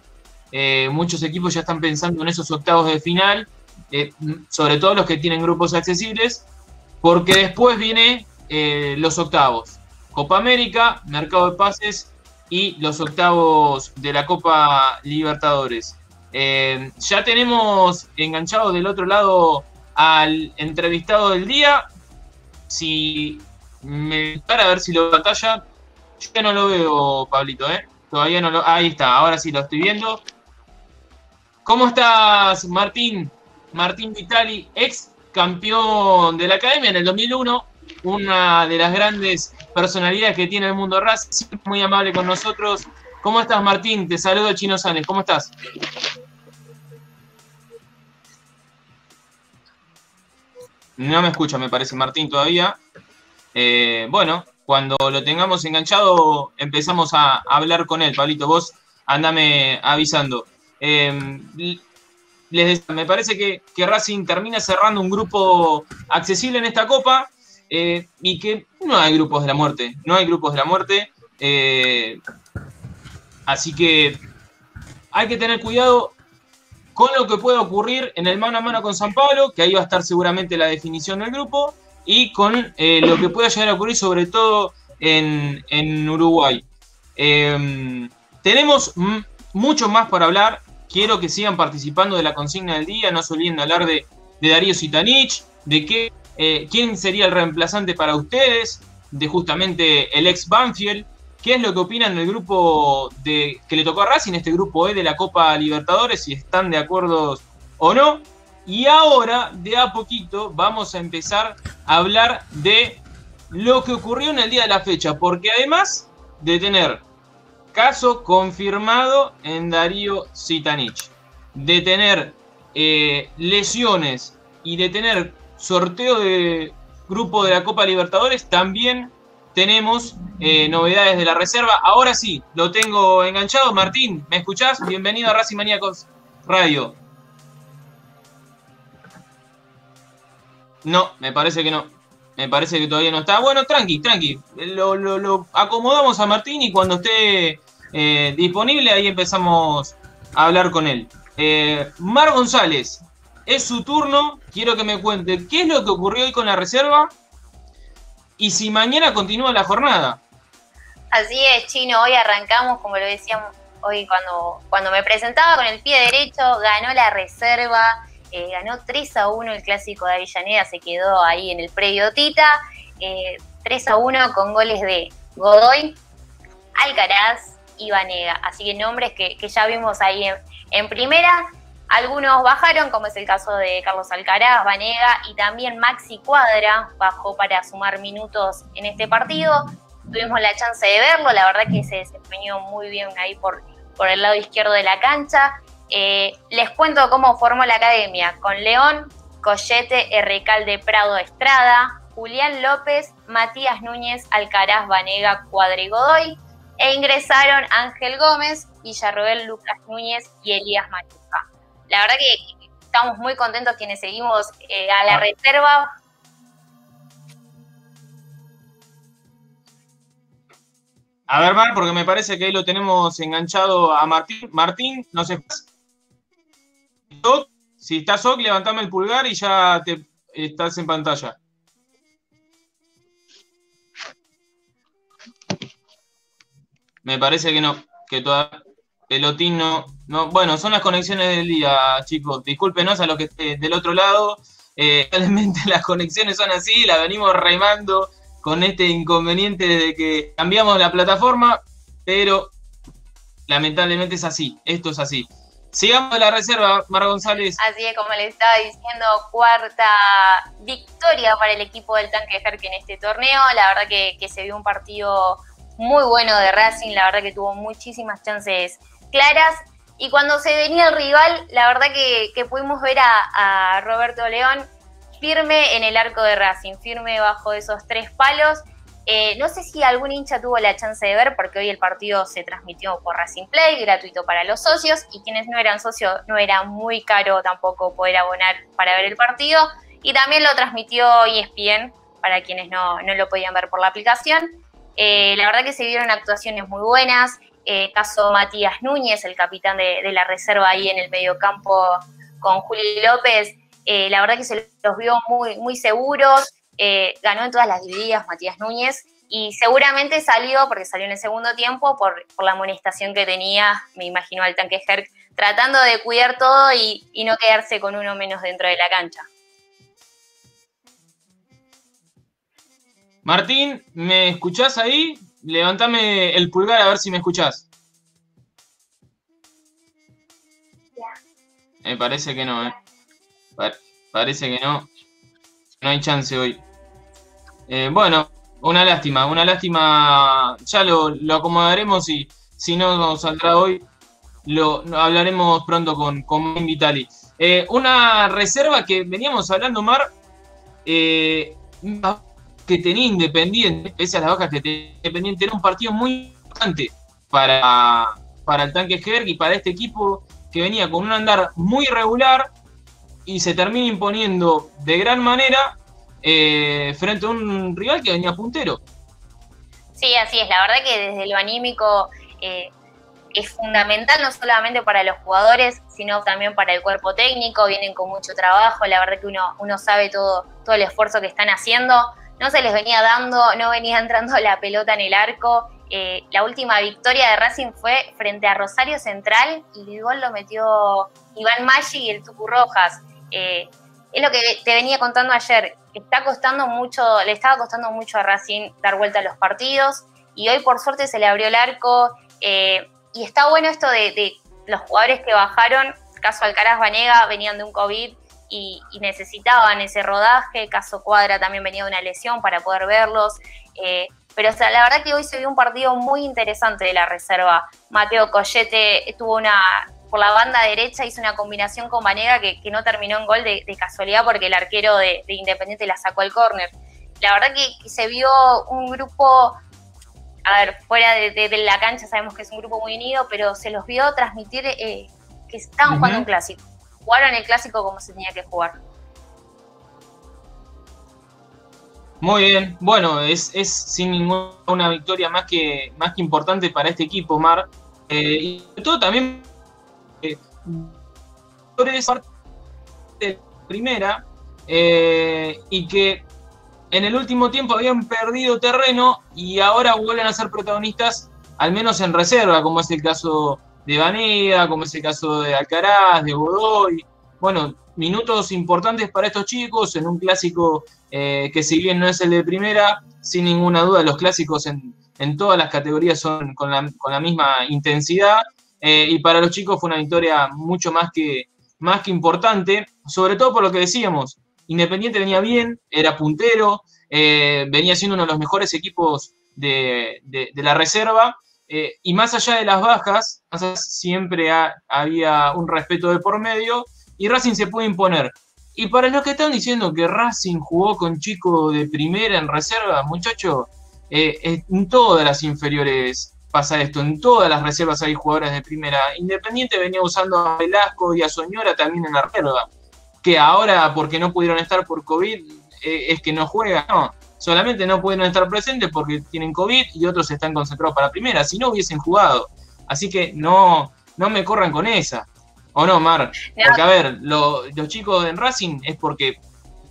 Eh, muchos equipos ya están pensando en esos octavos de final eh, sobre todo los que tienen grupos accesibles, porque después viene los octavos. Copa América, Mercado de Pases y los octavos de la Copa Libertadores. Ya tenemos enganchado del otro lado al entrevistado del día. Si me para a ver si lo batalla, yo ya no lo veo, Pablito, ¿eh? Todavía no lo. Ahí está, ahora sí lo estoy viendo. ¿Cómo estás, Martín? Martín Vitali, ex campeón de la academia en el 2001, una de las grandes personalidades que tiene el mundo Racing, muy amable con nosotros. ¿Cómo estás, Martín? Te saludo, Chino Sanes. ¿Cómo estás? No me escucha, me parece, Martín, todavía. Eh, bueno, cuando lo tengamos enganchado, empezamos a hablar con él. Pablito, vos andame avisando. Eh, me parece que, Racing termina cerrando un grupo accesible en esta copa eh, y que no hay grupos de la muerte, no hay grupos de la muerte. Así que hay que tener cuidado con lo que pueda ocurrir en el mano a mano con San Pablo, que ahí va a estar seguramente la definición del grupo, y con eh, lo que pueda llegar a ocurrir sobre todo en, en Uruguay. tenemos mucho más para hablar Quiero que sigan participando de la consigna del día, no se olviden de hablar de, Darío Sitanich, de qué, eh, quién sería el reemplazante para ustedes, de justamente el ex Banfield, qué es lo que opinan del grupo de, que le tocó a Racing, este grupo E de la Copa Libertadores, si están de acuerdo o no. Y ahora, de a poquito, vamos a empezar a hablar de lo que ocurrió en el día de la fecha, porque además de tener caso confirmado en Darío Sitanich. De tener eh, lesiones y de tener sorteo de grupo de la Copa Libertadores, también tenemos eh, novedades de la reserva. Ahora sí, lo tengo enganchado. Martín, ¿me escuchás? Bienvenido a Racing Maníacos Radio. No, me parece que no. Me parece que todavía no está. Bueno, tranqui, tranqui. Lo, lo acomodamos a Martín y cuando esté eh, disponible, ahí empezamos a hablar con él. Eh, Mar González, es su turno, quiero que me cuente qué es lo que ocurrió hoy con la reserva y si mañana continúa la jornada. Así es, Chino, hoy arrancamos, como lo decíamos hoy cuando, cuando me presentaba con el pie derecho, ganó la reserva, eh, ganó 3 a 1 el clásico de Avellaneda, se quedó ahí en el predio Tita, 3 a 1 con goles de Godoy, Alcaraz, y Vanega. Así que nombres que, ya vimos ahí en, primera. Algunos bajaron, como es el caso de Carlos Alcaraz, Vanega y también Maxi Cuadra bajó para sumar minutos en este partido. tuvimos la chance de verlo, la verdad que se desempeñó muy bien ahí por, el lado izquierdo de la cancha. Eh, les cuento cómo formó la academia, con León, Collete, Errecalde, Prado, Estrada, Julián López, Matías Núñez, Alcaraz, Vanega, Cuadrigodoy, e ingresaron Ángel Gómez, Villarroel, Lucas Núñez y Elías Machuca. La verdad que estamos muy contentos quienes seguimos eh, a la ah. reserva. A ver, Mar, porque me parece que ahí lo tenemos enganchado a Martín. Martín, no sé. Si estás OK, levantame el pulgar y ya te estás en pantalla. Me parece que no, que toda pelotín no, no. Bueno, son las conexiones del día, chicos. Discúlpenos a los que estén del otro lado. Eh, realmente las conexiones son así, la venimos remando con este inconveniente de que cambiamos la plataforma, pero lamentablemente es así, esto es así. Sigamos la reserva, Mara González. Así es, como le estaba diciendo, cuarta victoria para el equipo del Tanque Jerk en este torneo. La verdad que, que se vio un partido muy bueno de Racing, la verdad que tuvo muchísimas chances claras. Y cuando se venía el rival, la verdad que, pudimos ver a, Roberto León firme en el arco de Racing, firme bajo esos tres palos. Eh, no sé si algún hincha tuvo la chance de ver, porque hoy el partido se transmitió por Racing Play, gratuito para los socios, y quienes no eran socios no era muy caro tampoco poder abonar para ver el partido. Y también lo transmitió ESPN para quienes no, no lo podían ver por la aplicación. Eh, la verdad que se vieron actuaciones muy buenas. Eh, caso Matías Núñez, el capitán de, la reserva ahí en el mediocampo con Juli López. Eh, la verdad que se los vio muy, muy seguros. ganó en todas las divididas Matías Núñez y seguramente salió, porque salió en el segundo tiempo, por, la amonestación que tenía, me imagino, al tanque Herc, tratando de cuidar todo y, y no quedarse con uno menos dentro de la cancha. Martín, ¿me escuchás ahí? Levántame el pulgar a ver si me escuchás. Me parece que no, ¿eh? parece que no. No hay chance hoy. Eh, bueno, una lástima, una lástima. Ya lo, acomodaremos y si no saldrá hoy, lo, hablaremos pronto con, con Vitali. Eh, una reserva que veníamos hablando, Mar. Eh, que tenía Independiente, pese a las bajas que tenía Independiente, era un partido muy importante para, para el tanque Herg y para este equipo que venía con un andar muy irregular y se termina imponiendo de gran manera eh, frente a un rival que venía puntero. Sí, así es. La verdad que desde lo anímico eh, es fundamental no solamente para los jugadores, sino también para el cuerpo técnico. Vienen con mucho trabajo. La verdad que uno, uno sabe todo, todo el esfuerzo que están haciendo no se les venía dando, no venía entrando la pelota en el arco. Eh, la última victoria de Racing fue frente a Rosario Central y el gol lo metió Iván Maggi y el Tucu Rojas. Eh, es lo que te venía contando ayer. Está costando mucho, le estaba costando mucho a Racing dar vuelta a los partidos y hoy por suerte se le abrió el arco. Eh, y está bueno esto de, los jugadores que bajaron, caso Alcaraz Vanega, venían de un COVID y, necesitaban ese rodaje. Caso Cuadra también venía de una lesión para poder verlos. Eh, pero la verdad que hoy se vio un partido muy interesante de la reserva. Mateo Collete tuvo una, por la banda derecha hizo una combinación con Vanega que, no terminó en gol de, casualidad porque el arquero de, Independiente la sacó al córner. La verdad que, se vio un grupo, a ver, fuera de, la cancha sabemos que es un grupo muy unido, pero se los vio transmitir eh, que estaban jugando un clásico jugaron el clásico como se tenía que jugar. Muy bien, bueno, es, es sin ninguna una victoria más que, más que importante para este equipo, Mar. Eh, y sobre todo también eh, de primera eh, y que en el último tiempo habían perdido terreno y ahora vuelven a ser protagonistas, al menos en reserva, como es el caso de Vanega, como es el caso de Alcaraz, de Godoy. Bueno, minutos importantes para estos chicos en un clásico eh, que si bien no es el de primera, sin ninguna duda los clásicos en, todas las categorías son con la, misma intensidad. Eh, y para los chicos fue una victoria mucho más que, más que importante, sobre todo por lo que decíamos, Independiente venía bien, era puntero, eh, venía siendo uno de los mejores equipos de, la reserva. Eh, y más allá de las bajas, siempre había un respeto de por medio y Racing se puede imponer. Y para los que están diciendo que Racing jugó con chico de primera en reserva, muchachos, eh, en todas las inferiores pasa esto, en todas las reservas hay jugadores de primera. Independiente venía usando a Velasco y a Soñora también en la reserva, que ahora porque no pudieron estar por COVID eh, es que no juegan, no, solamente no pudieron estar presentes porque tienen COVID y otros están concentrados para primera, si no hubiesen jugado. Así que no, no me corran con esa. ¿O no, Mar? Porque, a ver, los chicos en Racing es porque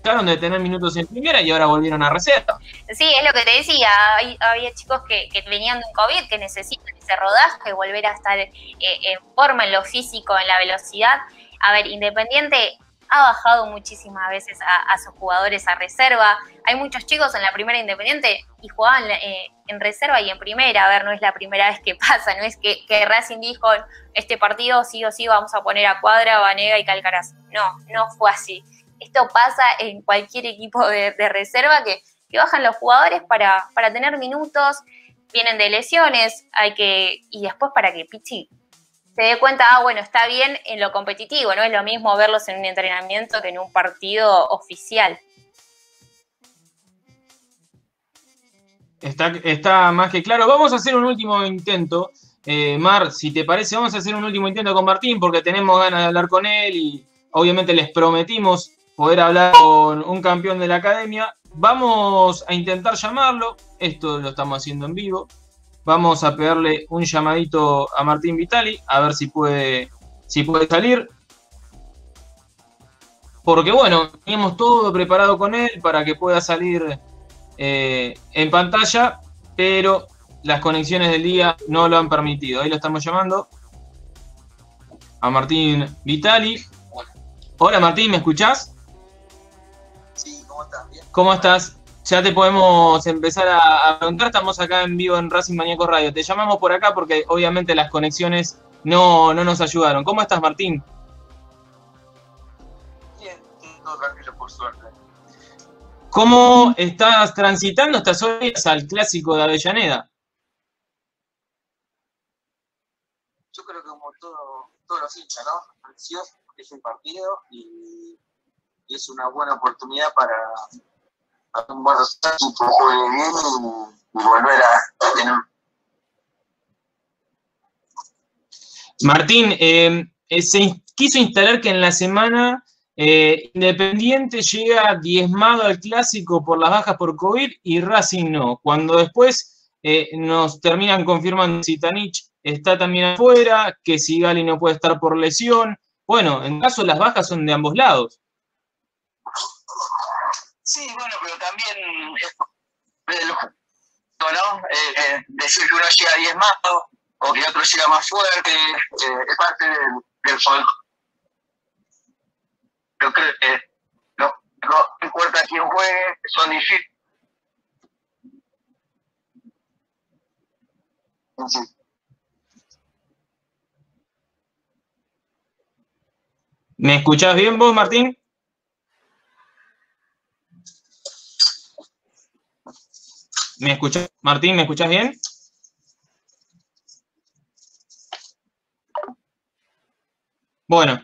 dejaron de tener minutos en primera y ahora volvieron a reserva. Sí, es lo que te decía. había chicos que, venían de un COVID, que necesitan ese rodaje, volver a estar eh, en forma, en lo físico, en la velocidad. A ver, Independiente ha bajado muchísimas veces a, sus jugadores a reserva. Hay muchos chicos en la primera Independiente y jugaban eh, en reserva y en primera. A ver, no es la primera vez que pasa, no es que, Racing dijo este partido sí o sí vamos a poner a Cuadra, Vanega y Calcaraz. No, no fue así. Esto pasa en cualquier equipo de, reserva que, bajan los jugadores para, para tener minutos, vienen de lesiones, hay que, y después para que Pichi se dé cuenta, ah, bueno, está bien en lo competitivo, no es lo mismo verlos en un entrenamiento que en un partido oficial. Está, está más que claro. Vamos a hacer un último intento. Eh, Mar, si te parece, vamos a hacer un último intento con Martín porque tenemos ganas de hablar con él y obviamente les prometimos poder hablar con un campeón de la academia. Vamos a intentar llamarlo. Esto lo estamos haciendo en vivo. Vamos a pegarle un llamadito a Martín Vitali, a ver si puede, si puede salir. Porque bueno, teníamos todo preparado con él para que pueda salir eh, en pantalla, pero las conexiones del día no lo han permitido. Ahí lo estamos llamando a Martín Vitali. Hola Martín, ¿me escuchás? Sí, ¿cómo estás? ¿Cómo estás? Ya te podemos empezar a, preguntar. Estamos acá en vivo en Racing Maníaco Radio. Te llamamos por acá porque obviamente las conexiones no, no nos ayudaron. ¿Cómo estás, Martín? Bien, todo tranquilo, por suerte. ¿Cómo estás transitando estas horas al clásico de Avellaneda? Yo creo que como todo, todos los hinchas, ¿no? Ansioso, es un partido y es una buena oportunidad para y, volver a tener. Martín, eh, eh, se quiso instalar que en la semana eh, Independiente llega diezmado al clásico por las bajas por COVID y Racing no. Cuando después nos terminan confirmando si Tanich está también afuera, que Sigali no puede estar por lesión. Bueno, en caso las bajas son de ambos lados. Sí, bueno, pero también es ¿no? Eh, eh, decir que uno llega diezmado o que otro llega más fuerte, eh, es parte del, del Yo creo que no, no importa quién juegue, son difíciles. ¿Me escuchás bien vos, Martín? ¿Me escuchas? Martín, ¿me escuchas bien? Bueno,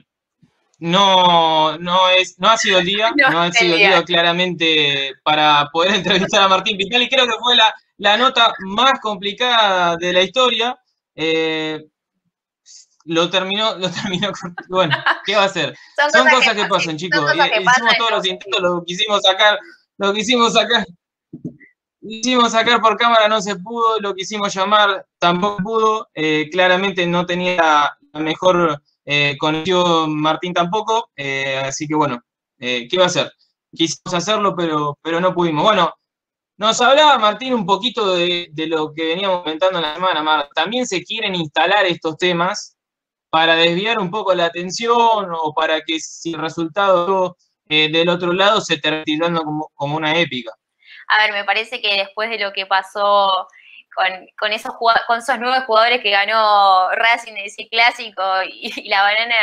no, no, es, no ha sido el día, no, ha sido el día claramente para poder entrevistar a Martín Pital y creo que fue la, la nota más complicada de la historia. Eh, lo terminó, lo terminó con, bueno, ¿qué va a hacer? Son, cosas, que, pasan, chicos. Hicimos todos los intentos, lo quisimos sacar, lo quisimos sacar hicimos sacar por cámara, no se pudo, lo quisimos llamar, tampoco pudo, eh, claramente no tenía la mejor eh, conexión Martín tampoco, eh, así que bueno, ¿qué va a hacer? Quisimos hacerlo, pero, pero no pudimos. Bueno, nos hablaba Martín un poquito de, lo que veníamos comentando en la semana, Mar. También se quieren instalar estos temas para desviar un poco la atención o para que si el resultado del otro lado se termine como, como una épica a ver, me parece que después de lo que pasó con, esos, con esos nuevos jugadores que ganó Racing en ese clásico y, la banana,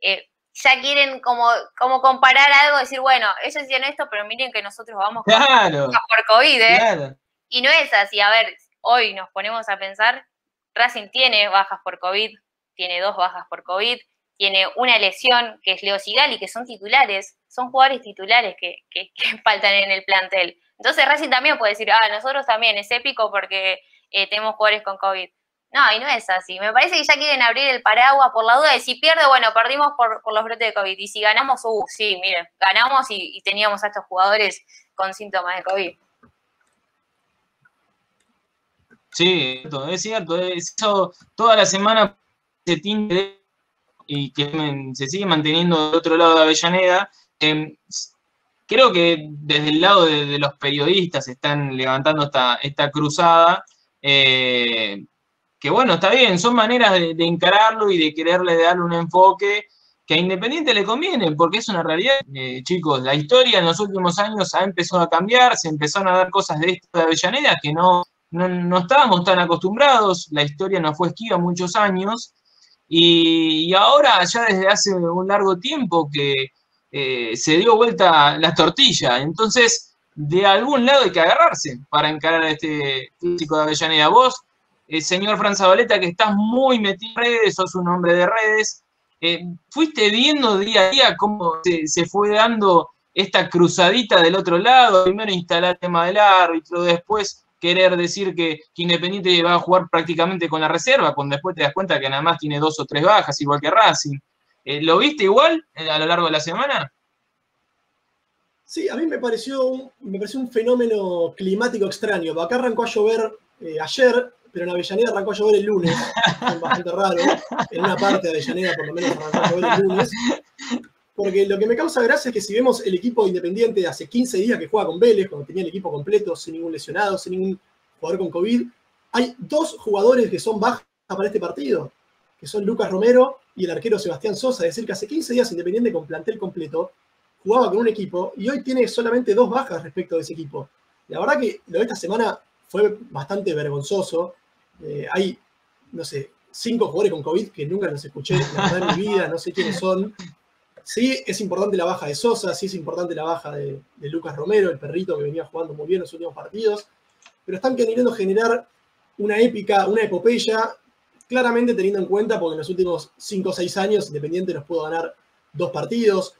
eh, ya quieren como, como comparar algo, decir, bueno, ellos hicieron esto, pero miren que nosotros vamos claro, por COVID, ¿eh? Y no es así, a ver, hoy nos ponemos a pensar, Racing tiene bajas por COVID, tiene dos bajas por COVID, tiene una lesión que es Leo Sigali, que son titulares, son jugadores titulares que, que, faltan en el plantel. Entonces Racing también puede decir, ah, nosotros también es épico porque eh, tenemos jugadores con COVID. No, y no es así. Me parece que ya quieren abrir el paraguas por la duda de si pierde, bueno, perdimos por, los brotes de COVID. Y si ganamos, uh, sí, miren, ganamos y, teníamos a estos jugadores con síntomas de COVID. Sí, es cierto. Eso toda la semana se tinte y que se sigue manteniendo del otro lado de Avellaneda. Em, creo que desde el lado de, los periodistas están levantando esta, esta cruzada. Eh, que bueno, está bien, son maneras de, encararlo y de quererle darle un enfoque que a Independiente le conviene, porque es una realidad. Eh, chicos, la historia en los últimos años ha empezado a cambiar, se empezaron a dar cosas de esto de Avellaneda que no, no, estábamos tan acostumbrados, la historia nos fue esquiva muchos años, y, ahora ya desde hace un largo tiempo que eh, se dio vuelta la tortilla, entonces de algún lado hay que agarrarse para encarar a este crítico de Avellaneda. Vos eh, señor Franz Zabaleta, que estás muy metido en redes, sos un hombre de redes. Eh, ¿Fuiste viendo día a día cómo se, fue dando esta cruzadita del otro lado? Primero instalar el tema del árbitro, después querer decir que, Independiente va a jugar prácticamente con la reserva, cuando después te das cuenta que nada más tiene dos o tres bajas, igual que Racing. Eh, ¿Lo viste igual a lo largo de la semana? Sí, a mí me pareció un, me pareció un fenómeno climático extraño. Acá arrancó a llover ayer, pero en Avellaneda arrancó a llover el lunes, es bastante raro, en una parte de Avellaneda por lo menos arrancó a llover el lunes, porque lo que me causa gracia es que si vemos el equipo independiente de hace 15 días que juega con Vélez, cuando tenía el equipo completo, sin ningún lesionado, sin ningún jugador con COVID, hay dos jugadores que son bajas para este partido, que son Lucas Romero y el arquero Sebastián Sosa, decir, que hace 15 días Independiente con plantel completo jugaba con un equipo y hoy tiene solamente dos bajas respecto de ese equipo. La verdad que lo de esta semana fue bastante vergonzoso. Eh, hay, no sé, cinco jugadores con COVID que nunca los escuché en mi vida, no sé quiénes son. Sí, es importante la baja de Sosa, sí es importante la baja de, Lucas Romero, el perrito que venía jugando muy bien en los últimos partidos, pero están queriendo generar una épica, una epopeya, claramente teniendo en cuenta porque en los últimos cinco o seis años Independiente nos pudo ganar dos partidos,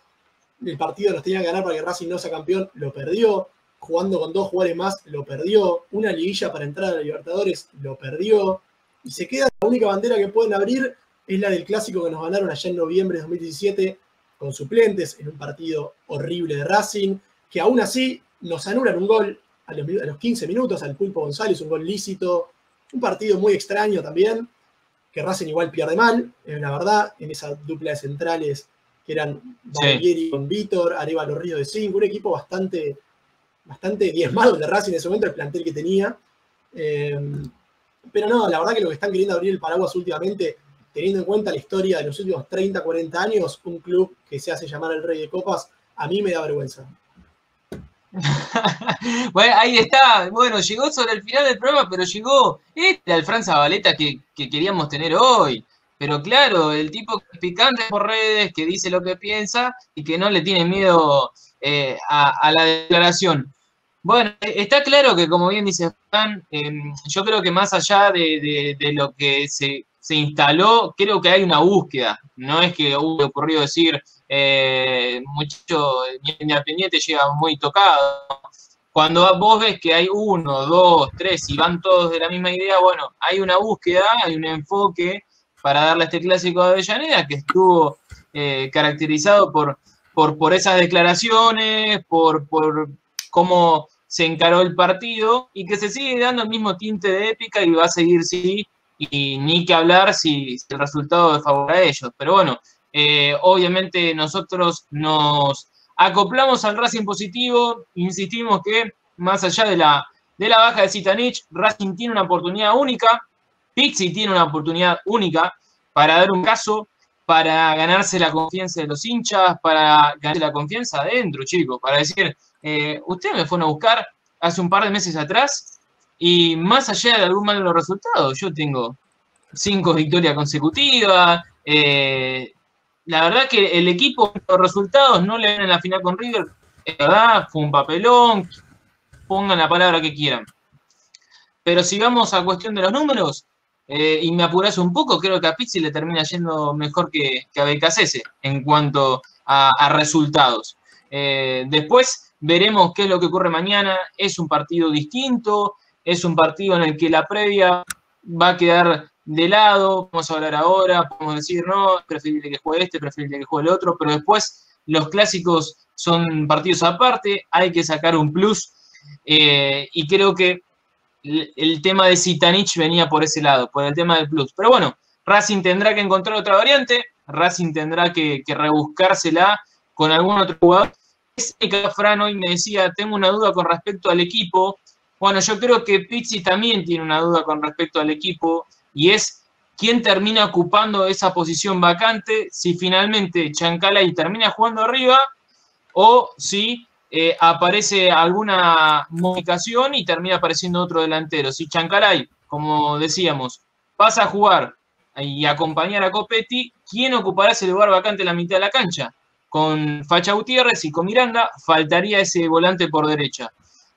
el partido nos tenía que ganar para que Racing no sea campeón, lo perdió, jugando con dos jugadores más, lo perdió. Una liguilla para entrar a la Libertadores, lo perdió. Y se queda la única bandera que pueden abrir es la del clásico que nos ganaron allá en noviembre de 2017 con suplentes en un partido horrible de Racing, que aún así nos anulan un gol a los, 15 minutos al Pulpo González, un gol lícito, un partido muy extraño también, que Racing igual pierde mal, es la verdad, en esa dupla de centrales que eran Barbieri con Víctor, Arevalo Río de 5, un equipo bastante bastante diezmado de Racing en ese momento, el plantel que tenía. Eh, pero no, la verdad que lo que están queriendo abrir el paraguas últimamente, teniendo en cuenta la historia de los últimos 30, 40 años, un club que se hace llamar el Rey de Copas, a mí me da vergüenza. bueno, ahí está. Bueno, llegó sobre el final del programa, pero llegó este al Fran Zabaleta que, queríamos tener hoy. Pero claro, el tipo picante por redes, que dice lo que piensa y que no le tiene miedo eh, a, la declaración. Bueno, está claro que, como bien dice Fran, em, yo creo que más allá de, lo que se, instaló, creo que hay una búsqueda. No es que hubo ocurrido decir, eh, mucho Independiente llega muy tocado. Cuando vos ves que hay uno, dos, tres y van todos de la misma idea, bueno, hay una búsqueda, hay un enfoque para darle a este clásico de Avellaneda que estuvo eh, caracterizado por, por, por esas declaraciones, por, por cómo se encaró el partido y que se sigue dando el mismo tinte de épica y va a seguir sí, y ni que hablar si, el resultado es favorable a ellos. Pero bueno, eh, obviamente nosotros nos acoplamos al Racing positivo, insistimos que más allá de la, de la baja de Zitanich, Racing tiene una oportunidad única, Pixi tiene una oportunidad única para dar un caso, para ganarse la confianza de los hinchas, para ganarse la confianza adentro, chicos, para decir, eh, ustedes me fueron a buscar hace un par de meses atrás y más allá de algún mal de los resultados, yo tengo cinco victorias consecutivas, eh, la verdad que el equipo, los resultados no le ven en la final con River, verdad, fue un papelón, pongan la palabra que quieran. Pero si vamos a cuestión de los números, eh, y me apuras un poco, creo que a Pizzi le termina yendo mejor que, que a Becasese en cuanto a, resultados. Eh, después veremos qué es lo que ocurre mañana. Es un partido distinto, es un partido en el que la previa va a quedar de lado, vamos a hablar ahora, podemos decir, no, preferible que juegue este, preferible que juegue el otro, pero después los clásicos son partidos aparte, hay que sacar un plus, eh, y creo que el tema de Sitanich venía por ese lado, por el tema del plus. Pero bueno, Racing tendrá que encontrar otra variante, Racing tendrá que, rebuscársela con algún otro jugador. que Fran hoy me decía, tengo una duda con respecto al equipo. Bueno, yo creo que Pizzi también tiene una duda con respecto al equipo y es quién termina ocupando esa posición vacante, si finalmente Chancalay termina jugando arriba o si eh, aparece alguna modificación y termina apareciendo otro delantero. Si Chancalay, como decíamos, pasa a jugar y acompañar a Copetti, ¿quién ocupará ese lugar vacante en la mitad de la cancha? Con Facha Gutiérrez y con Miranda, faltaría ese volante por derecha.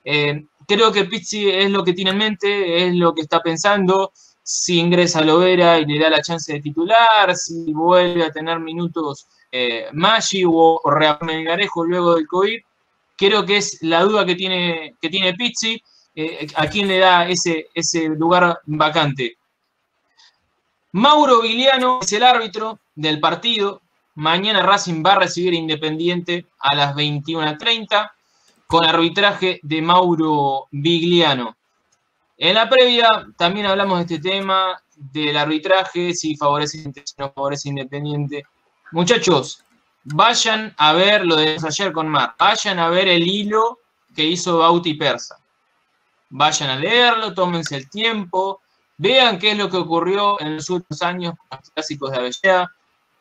Eh, creo que Pizzi es lo que tiene en mente, es lo que está pensando. Si ingresa Lovera y le da la chance de titular, si vuelve a tener minutos eh, Maggi o, o luego del COVID, creo que es la duda que tiene, que tiene Pizzi, eh, a quién le da ese, ese lugar vacante. Mauro Vigliano es el árbitro del partido. Mañana Racing va a recibir Independiente a las 21.30 con arbitraje de Mauro Vigliano. En la previa también hablamos de este tema, del arbitraje, si favorece o no favorece Independiente. Muchachos, vayan a ver lo de ayer con Mar, vayan a ver el hilo que hizo Bauti Persa. Vayan a leerlo, tómense el tiempo, vean qué es lo que ocurrió en los últimos años con los clásicos de Avellaneda,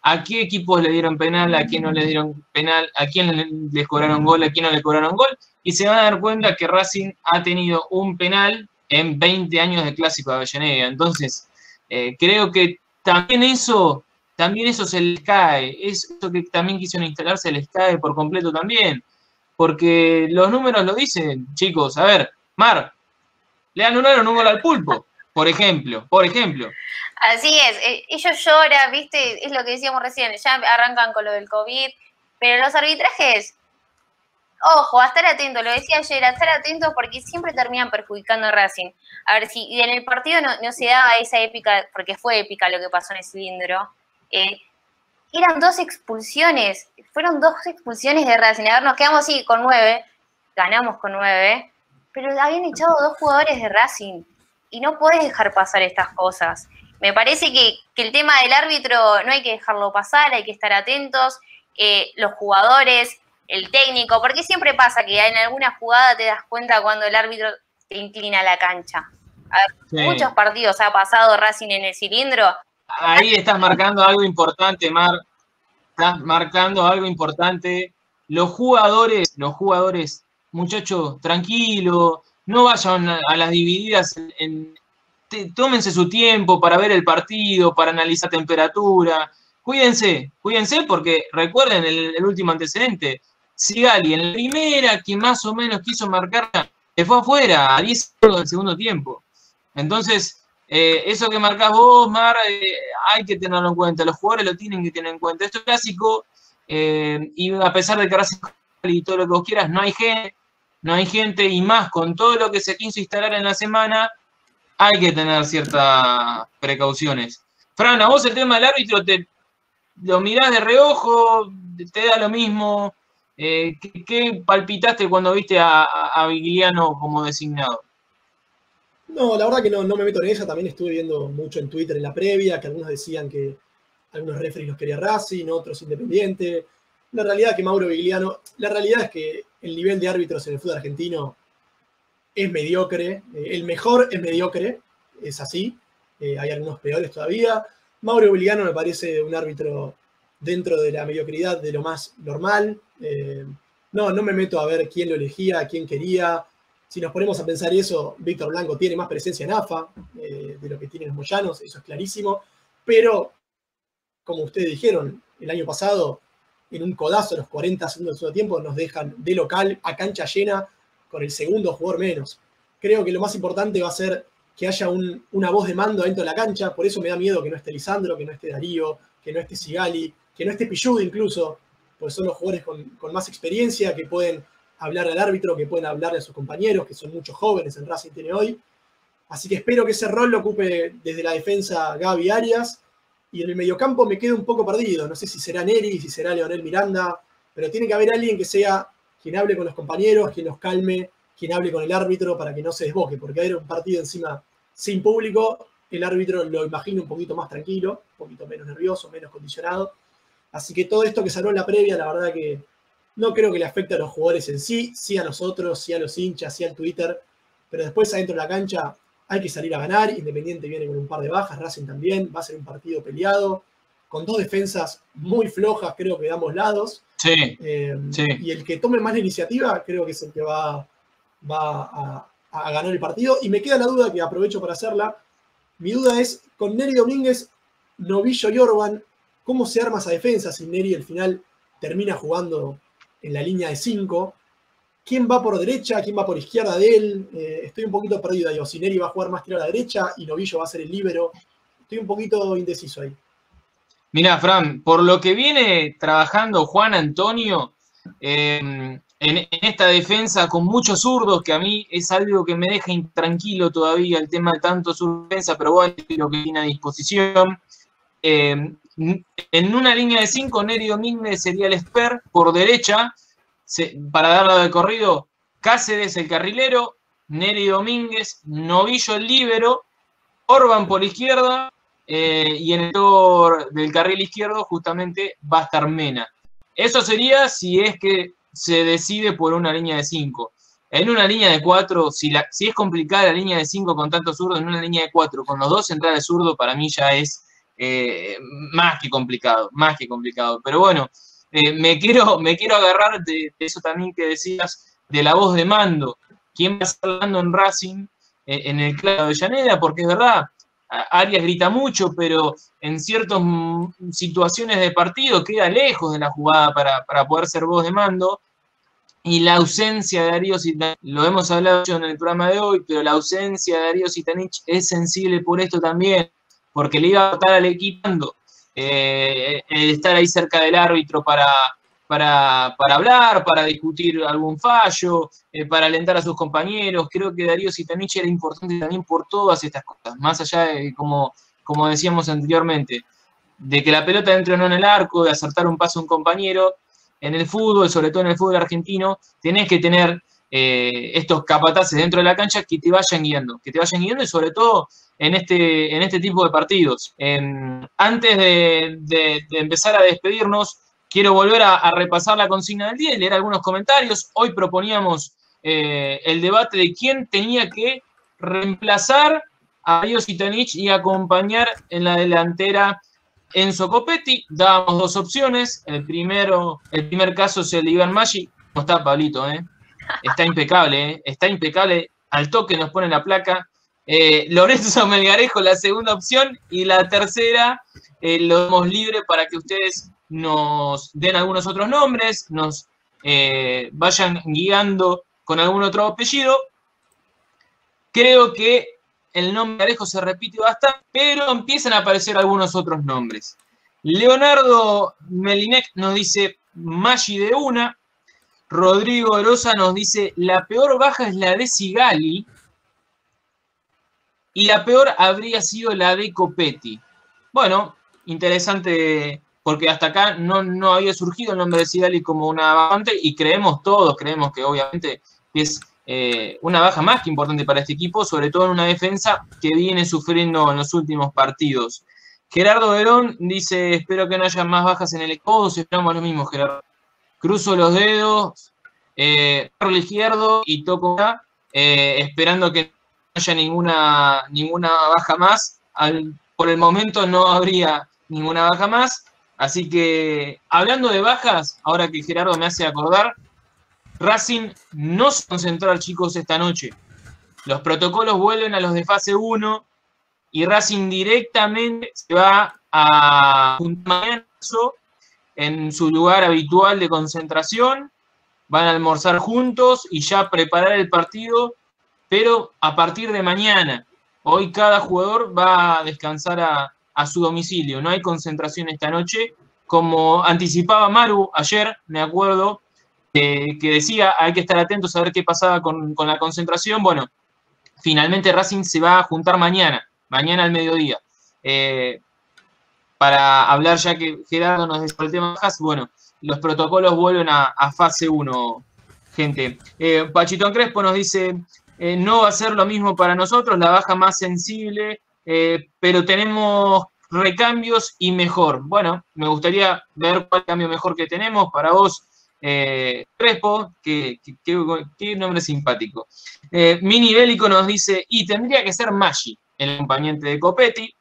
a qué equipos le dieron penal, a quién no le dieron penal, a quién les cobraron gol, a quién no le cobraron gol, y se van a dar cuenta que Racing ha tenido un penal en 20 años de clásico de Avellaneda. Entonces, eh, creo que también eso también eso se les cae. Eso que también quisieron instalarse se les cae por completo también. Porque los números lo dicen, chicos. A ver, Mar, le anularon un gol al pulpo, por ejemplo, por ejemplo. Así es, eh, ellos lloran, viste, es lo que decíamos recién, ya arrancan con lo del COVID, pero los arbitrajes, ojo, a estar atentos, lo decía ayer, a estar atentos porque siempre terminan perjudicando a Racing. A ver si en el partido no, no se daba esa épica, porque fue épica lo que pasó en el cilindro, eh, eran dos expulsiones, fueron dos expulsiones de Racing. A ver, nos quedamos así con nueve, ganamos con nueve, pero habían echado dos jugadores de Racing y no puedes dejar pasar estas cosas. Me parece que, el tema del árbitro no hay que dejarlo pasar, hay que estar atentos, eh, los jugadores, el técnico, porque siempre pasa que en alguna jugada te das cuenta cuando el árbitro te inclina la cancha. Muchos partidos ha pasado Racing en el cilindro ahí estás marcando algo importante, Mar. Estás marcando algo importante. Los jugadores, los jugadores, muchachos, tranquilo, no vayan a las divididas. tómense su tiempo para ver el partido, para analizar temperatura. Cuídense, cuídense porque recuerden el, último antecedente. Sigali en la primera que más o menos quiso marcar, se fue afuera a 10 segundos del segundo tiempo. Entonces, eh, eso que marcás vos, Mar, eh, hay que tenerlo en cuenta. Los jugadores lo tienen que tener en cuenta. Esto es clásico eh, y a pesar de que Racing y todo lo que vos quieras, no hay gente, no hay gente y más con todo lo que se quiso instalar en la semana, hay que tener ciertas precauciones. Fran, a vos el tema del árbitro, te, lo mirás de reojo, te da lo mismo. ¿Qué, palpitaste cuando viste a, a Vigliano como designado? No, la verdad que no, me meto en ella. También estuve viendo mucho en Twitter en la previa, que algunos decían que algunos referees los quería Racing, otros Independiente. La realidad es que Mauro Vigliano, la realidad es que el nivel de árbitros en el fútbol argentino es mediocre. Eh, el mejor es mediocre, es así. Eh, hay algunos peores todavía. Mauro Vigliano me parece un árbitro dentro de la mediocridad de lo más normal. Eh, no, no me meto a ver quién lo elegía, quién quería. Si nos ponemos a pensar eso, Víctor Blanco tiene más presencia en AFA eh, de lo que tienen los Moyanos, eso es clarísimo. Pero, como ustedes dijeron, el año pasado, en un codazo, los 40 segundos del segundo tiempo, nos dejan de local a cancha llena con el segundo jugador menos. Creo que lo más importante va a ser que haya una voz de mando dentro de la cancha. Por eso me da miedo que no esté Lisandro, que no esté Darío, que no esté Sigali, que no esté Pichud incluso, porque son los jugadores con, más experiencia, que pueden hablar al árbitro, que pueden hablarle a sus compañeros, que son muchos jóvenes en Racing tiene hoy. Así que espero que ese rol lo ocupe desde la defensa Gaby Arias. Y en el mediocampo me quedo un poco perdido. No sé si será Neri, si será Leonel Miranda, pero tiene que haber alguien que sea quien hable con los compañeros, quien los calme, quien hable con el árbitro para que no se desboque, porque haber un partido encima sin público, el árbitro lo imagino un poquito más tranquilo, un poquito menos nervioso, menos condicionado. Así que todo esto que salió en la previa, la verdad que no creo que le afecte a los jugadores en sí, sí a nosotros, sí a los hinchas, sí al Twitter, pero después adentro de la cancha hay que salir a ganar, Independiente viene con un par de bajas, Racing también, va a ser un partido peleado, con dos defensas muy flojas, creo que de ambos lados. Sí, eh, Y el que tome más la iniciativa, creo que es el que va, va a, ganar el partido. Y me queda la duda que aprovecho para hacerla. Mi duda es, con Neri Domínguez, Novillo y Orban, ¿cómo se arma esa defensa si Neri al final termina jugando en la línea de 5? ¿Quién va por derecha? ¿Quién va por izquierda de él? Eh, estoy un poquito perdido ahí. O si Neri va a jugar más tiro a la derecha y Novillo va a ser el líbero. Estoy un poquito indeciso ahí. Mira, Fran, por lo que viene trabajando Juan Antonio, eh, en, esta defensa con muchos zurdos, que a mí es algo que me deja intranquilo todavía el tema de tanto zurdo defensa, pero bueno, lo que tiene a disposición. Eh, en una línea de cinco, Neri Domínguez sería el esper por derecha, para darlo de corrido, Cáceres el carrilero, Neri Domínguez, Novillo el líbero, Orban por izquierda, eh, y en el del carril izquierdo justamente va a estar Mena. Eso sería si es que se decide por una línea de 5. En una línea de 4, si, si es complicada la línea de 5 con tantos zurdos, en una línea de 4 con los dos centrales zurdos, para mí ya es eh, más que complicado, más que complicado. Pero bueno, eh, me, quiero, me quiero agarrar de, eso también que decías, de la voz de mando. ¿Quién va a estar hablando en Racing eh, en el claro de Llaneda? Porque es verdad, Arias grita mucho, pero en ciertas situaciones de partido queda lejos de la jugada para, poder ser voz de mando. Y la ausencia de Darío Sitanich, lo hemos hablado en el programa de hoy, pero la ausencia de Darío Sitanich es sensible por esto también, porque le iba a estar al equipando eh, el estar ahí cerca del árbitro para, para, hablar, para discutir algún fallo, eh, para alentar a sus compañeros. Creo que Darío Sitanich era importante también por todas estas cosas, más allá de, como, como decíamos anteriormente, de que la pelota entre o no en el arco, de acertar un paso a un compañero. En el fútbol, sobre todo en el fútbol argentino, tenés que tener eh, estos capataces dentro de la cancha que te vayan guiando, que te vayan guiando y sobre todo en este, en este tipo de partidos. antes de, de empezar a despedirnos, quiero volver a, repasar la consigna del día y leer algunos comentarios. Hoy proponíamos eh, el debate de quién tenía que reemplazar a Dios Itanich y acompañar en la delantera Enzo Copetti. Dábamos dos opciones. El primero, el primer caso es el de Iván Maggi. ¿Cómo está, Pablito? Eh? Está impecable, eh. está impecable. Al toque nos pone la placa. Lorenzo Melgarejo, la segunda opción. Y la tercera, lo damos libre para que ustedes nos den algunos otros nombres, nos eh, vayan guiando con algún otro apellido. Creo que el nombre de Alejo se repite bastante, pero empiezan a aparecer algunos otros nombres. Leonardo Melinek nos dice Maggi de una. Rodrigo Rosa nos dice la peor baja es la de Sigali. Y la peor habría sido la de Copetti. Bueno, interesante porque hasta acá no, no había surgido el nombre de Sigali como una bajante y creemos todos, creemos que obviamente es eh, una baja más que importante para este equipo, sobre todo en una defensa que viene sufriendo en los últimos partidos. Gerardo Verón dice, espero que no haya más bajas en el equipo, esperamos lo mismo, Gerardo. Cruzo los dedos, eh, el izquierdo y toco acá, eh, esperando que no haya ninguna, ninguna baja más. por el momento no habría ninguna baja más. Así que, hablando de bajas, ahora que Gerardo me hace acordar, Racing no se concentró al chicos esta noche. Los protocolos vuelven a los de fase 1 y Racing directamente se va a juntar en su lugar habitual de concentración. Van a almorzar juntos y ya preparar el partido, pero a partir de mañana. Hoy cada jugador va a descansar a, su domicilio, no hay concentración esta noche. Como anticipaba Maru ayer, me acuerdo, que decía hay que estar atentos a ver qué pasaba con, la concentración. Bueno, finalmente Racing se va a juntar mañana, mañana al mediodía. Eh, para hablar ya que Gerardo nos dejó el tema bueno, los protocolos vuelven a, fase 1, gente. Eh, Pachito Crespo nos dice, eh, no va a ser lo mismo para nosotros, la baja más sensible, eh, pero tenemos recambios y mejor. Bueno, me gustaría ver cuál cambio mejor que tenemos para vos. Eh, Crespo, qué, nombre simpático. Mini Bélico nos dice, y tendría que ser Maggi, el acompañante de Copetti.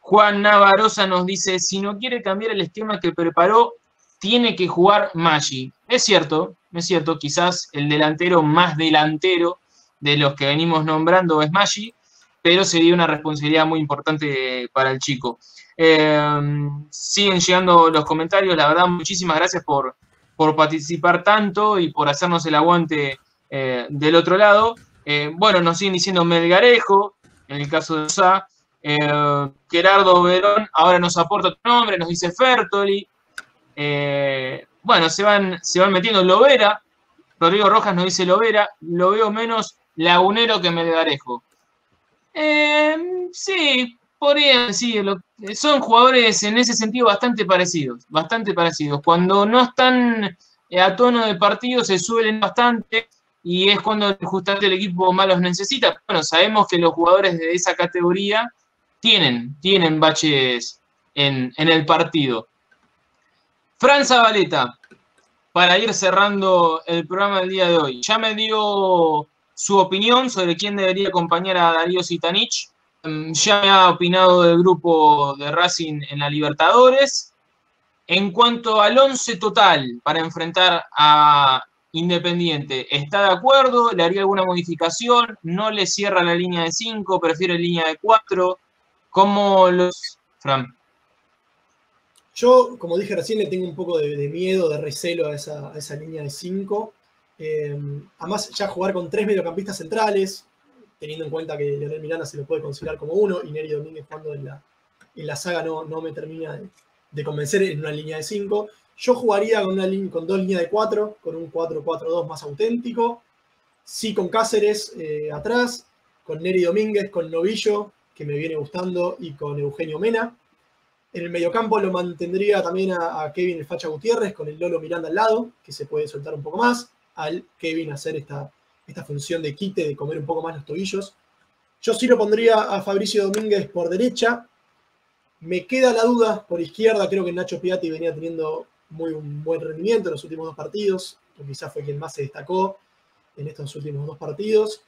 Juan Navarosa nos dice, si no quiere cambiar el esquema que preparó, tiene que jugar Maggi. Es cierto, es cierto, quizás el delantero más delantero de los que venimos nombrando es Maggi, pero sería una responsabilidad muy importante para el chico. Eh, siguen llegando los comentarios, la verdad, muchísimas gracias por, por participar tanto y por hacernos el aguante eh, del otro lado. Eh, bueno, nos siguen diciendo Melgarejo, en el caso de Osa, Gerardo Verón, ahora nos aporta otro nombre, nos dice Fertoli. bueno, se van, se van metiendo Lovera, Rodrigo Rojas nos dice Lovera, lo veo menos lagunero que Melgarejo. Eh, sí, podría decirlo. Son jugadores en ese sentido bastante parecidos, bastante parecidos. Cuando no están eh, a tono de partido se suelen bastante y es cuando justamente el equipo más los necesita. Bueno, sabemos que los jugadores de esa categoría tienen, tienen baches en, en el partido. Fran Zabaleta, para ir cerrando el programa del día de hoy, ya me dio su opinión sobre quién debería acompañar a Darío Sitanich. Mm, ya me ha opinado del grupo de Racing en la Libertadores. En cuanto al 11 total para enfrentar a Independiente, ¿está de acuerdo? ¿Le haría alguna modificación? ¿No le cierra la línea de 5? ¿Prefiere línea de 4? ¿Cómo los... Fran. Yo, como dije recién, le tengo un poco de, miedo, de recelo a esa, a esa línea de 5. Eh, además, ya jugar con tres mediocampistas centrales, teniendo en cuenta que Leonel Miranda se lo puede considerar como uno y Neri Domínguez jugando en la, en la saga no, no me termina de, convencer en una línea de cinco. Yo jugaría con, una con dos líneas de cuatro, con un 4-4-2 más auténtico. Sí con Cáceres eh, atrás, con Neri Domínguez, con Novillo, que me viene gustando, y con Eugenio Mena. En el mediocampo lo mantendría también a, a Kevin el Facha Gutiérrez, con el Lolo Miranda al lado, que se puede soltar un poco más al Kevin hacer esta, esta función de quite, de comer un poco más los tobillos. Yo sí lo pondría a Fabricio Domínguez por derecha. Me queda la duda por izquierda. Creo que Nacho Piatti venía teniendo muy un buen rendimiento en los últimos dos partidos. Quizás fue quien más se destacó en estos últimos dos partidos.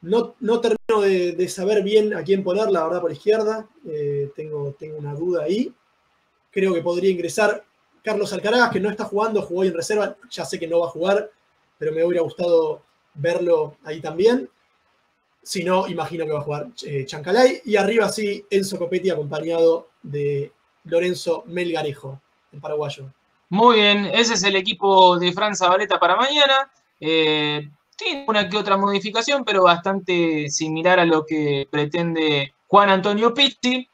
No, no termino de, saber bien a quién poner, la verdad, por izquierda. Eh, tengo, tengo una duda ahí. Creo que podría ingresar Carlos Alcaraz, que no está jugando, jugó en reserva, ya sé que no va a jugar, pero me hubiera gustado verlo ahí también. Si no, imagino que va a jugar eh, Chancalay. Y arriba sí, Enzo Copetti acompañado de Lorenzo Melgarejo, el paraguayo. Muy bien, ese es el equipo de Fran Zabaleta para mañana. Eh, tiene una que otra modificación, pero bastante similar a lo que pretende Juan Antonio Pitti.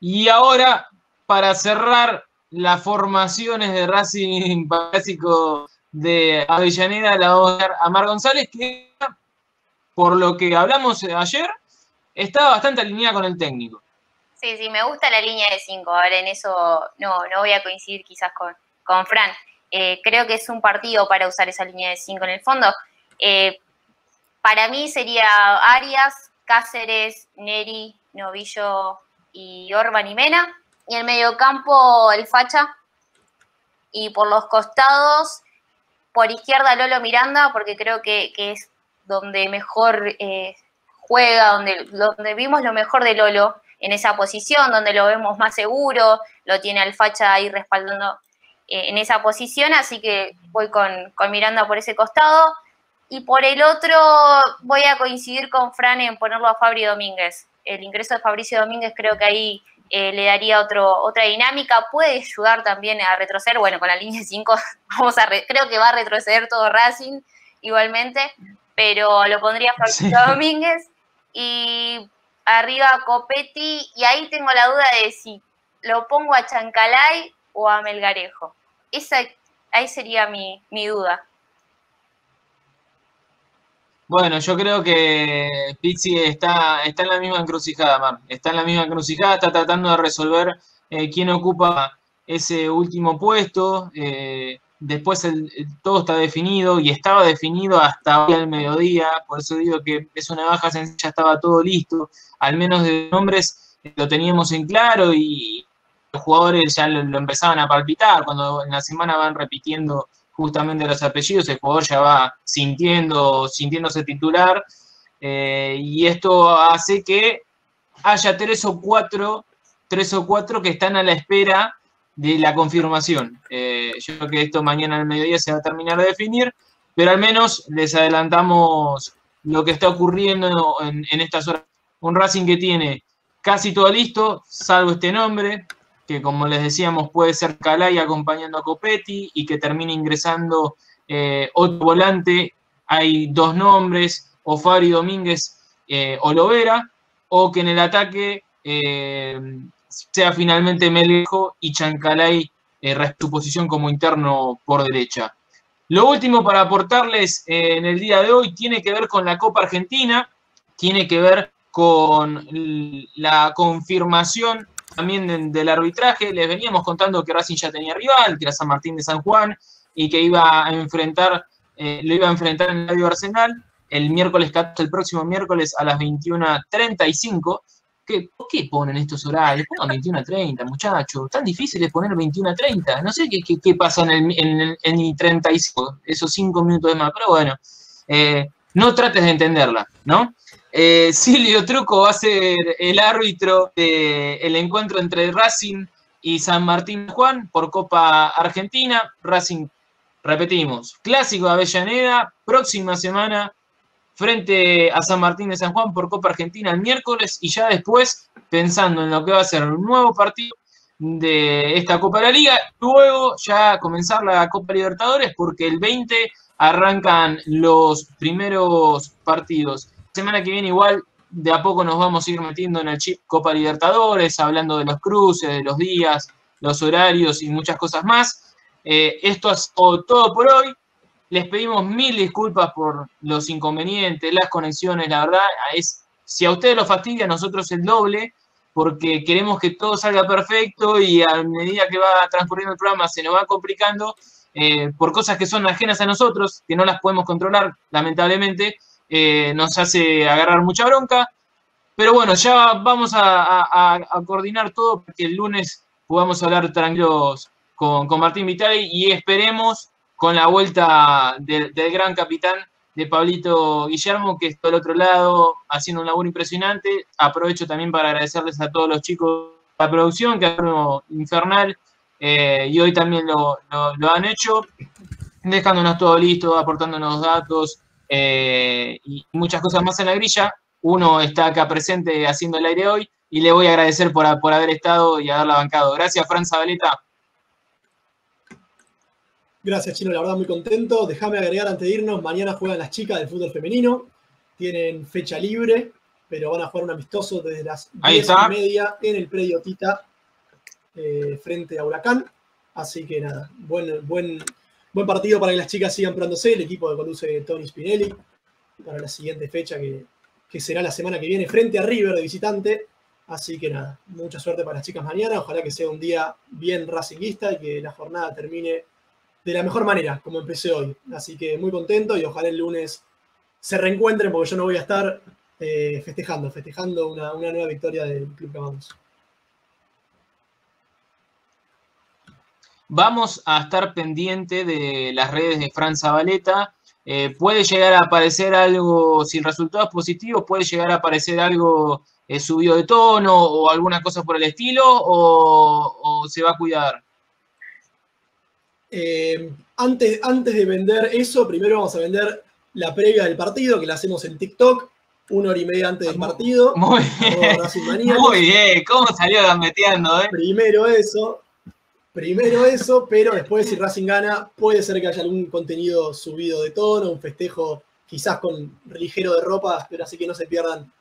Y ahora, para cerrar las formaciones de Racing básico de Avellaneda la dar a Mar González, que por lo que hablamos ayer, está bastante alineada con el técnico. Sí, sí, me gusta la línea de 5. Ahora en eso no, no voy a coincidir quizás con, con Fran. Eh, creo que es un partido para usar esa línea de 5 en el fondo. Eh, para mí sería Arias, Cáceres, Neri, Novillo y Orban y Mena. Y el mediocampo el Facha. Y por los costados, por izquierda Lolo Miranda, porque creo que, es donde mejor eh, juega, donde, donde vimos lo mejor de Lolo en esa posición, donde lo vemos más seguro, lo tiene al Facha ahí respaldando eh, en esa posición, así que voy con, con, Miranda por ese costado. Y por el otro voy a coincidir con Fran en ponerlo a Fabri Domínguez. El ingreso de Fabricio Domínguez creo que ahí eh, le daría otro, otra dinámica, puede ayudar también a retroceder, bueno, con la línea 5 vamos a creo que va a retroceder todo Racing igualmente, pero lo pondría Fabricio Domínguez. Y arriba Copetti, y ahí tengo la duda de si lo pongo a Chancalay o a Melgarejo. Esa, ahí sería mi, mi duda. Bueno, yo creo que Pizzi está, está en la misma encrucijada, Mar. Está en la misma encrucijada, está tratando de resolver eh, quién ocupa ese último puesto. Eh, después todo está definido y estaba definido hasta hoy al mediodía. Por eso digo que es una baja sencilla, estaba todo listo. Al menos de nombres lo teníamos en claro y los jugadores ya lo empezaban a palpitar. Cuando en la semana van repitiendo justamente los apellidos, el jugador ya va sintiendo, sintiéndose titular, eh, y esto hace que haya tres o cuatro, tres o cuatro que están a la espera de la confirmación. Eh, yo creo que esto mañana al mediodía se va a terminar de definir, pero al menos les adelantamos lo que está ocurriendo en, en estas horas. Un Racing que tiene casi todo listo, salvo este nombre, que como les decíamos puede ser Calay acompañando a Copetti y que termine ingresando eh, otro volante. Hay dos nombres, o Fabri Domínguez eh, o Lovera, o que en el ataque eh, sea finalmente Melejo y Chancalay eh, su posición como interno por derecha. Lo último para aportarles en el día de hoy tiene que ver con la Copa Argentina, tiene que ver con la confirmación también del arbitraje. Les veníamos contando que Racing ya tenía rival, que era San Martín de San Juan, y que iba a enfrentar, eh, lo iba a enfrentar en el Radio Arsenal el miércoles, el próximo miércoles a las 21.35. ¿Qué, ¿Por qué ponen estos horarios? Pongan 21.30, muchachos. Tan difícil es poner 21.30. No sé qué, qué, pasa en el, en, 35, esos 5 minutos de más, pero bueno. Eh, no trates de entenderla, ¿no? Eh, Silvio Truco va a ser el árbitro del encuentro entre Racing y San Martín Juan por Copa Argentina. Racing, repetimos, clásico de Avellaneda, próxima semana frente a San Martín de San Juan por Copa Argentina el miércoles y ya después pensando en lo que va a ser un nuevo partido de esta Copa de la Liga, luego ya comenzar la Copa Libertadores porque el 20 arrancan los primeros partidos semana que viene igual de a poco nos vamos a ir metiendo en el chip Copa Libertadores, hablando de los cruces, de los días, los horarios y muchas cosas más. Eh, esto es todo por hoy. Les pedimos mil disculpas por los inconvenientes, las conexiones, la verdad, es, si a ustedes lo fastidia, a nosotros el doble, porque queremos que todo salga perfecto y a medida que va transcurriendo el programa se nos va complicando eh, por cosas que son ajenas a nosotros, que no las podemos controlar, lamentablemente, eh, nos hace agarrar mucha bronca. Pero bueno, ya vamos a, coordinar todo para que el lunes podamos hablar tranquilos con, Martín Vitali y esperemos con la vuelta del gran capitán de Pablito Guillermo, que está del otro lado haciendo un labor impresionante. Aprovecho también para agradecerles a todos los chicos de la producción, que han infernal, eh, y hoy también lo, lo, han hecho, dejándonos todo listo, aportándonos datos, eh, y muchas cosas más en la grilla. Uno está acá presente haciendo el aire hoy y le voy a agradecer por, haber estado y haberla bancado. Gracias, Fran Zabaleta. Gracias, Chino, la verdad muy contento. Déjame agregar antes de irnos, mañana juegan las chicas del fútbol femenino. Tienen fecha libre, pero van a jugar un amistoso desde las 10 y media en el predio Tita eh, frente a Huracán. Así que nada, buen, buen, Buen partido para que las chicas sigan probándose, el equipo que conduce Tony Spinelli, para la siguiente fecha que, será la semana que viene frente a River de visitante. Así que nada, mucha suerte para las chicas mañana. Ojalá que sea un día bien racinguista y que la jornada termine de la mejor manera, como empecé hoy. Así que muy contento y ojalá el lunes se reencuentren porque yo no voy a estar eh, festejando, festejando una, nueva victoria del Club Cavamos. Vamos a estar pendiente de las redes de Fran Zabaleta. Eh, puede llegar a aparecer algo sin resultados positivos, puede llegar a aparecer algo eh, subido de tono o alguna cosa por el estilo, o, se va a cuidar. Eh, antes, antes de vender eso, primero vamos a vender la previa del partido, que la hacemos en TikTok, una hora y media antes del partido. Muy bien, muy bien. ¿cómo salió gambeteando? Primero eso. Primero eso, pero después si Racing gana, puede ser que haya algún contenido subido de tono, un festejo quizás con ligero de ropa, pero así que no se pierdan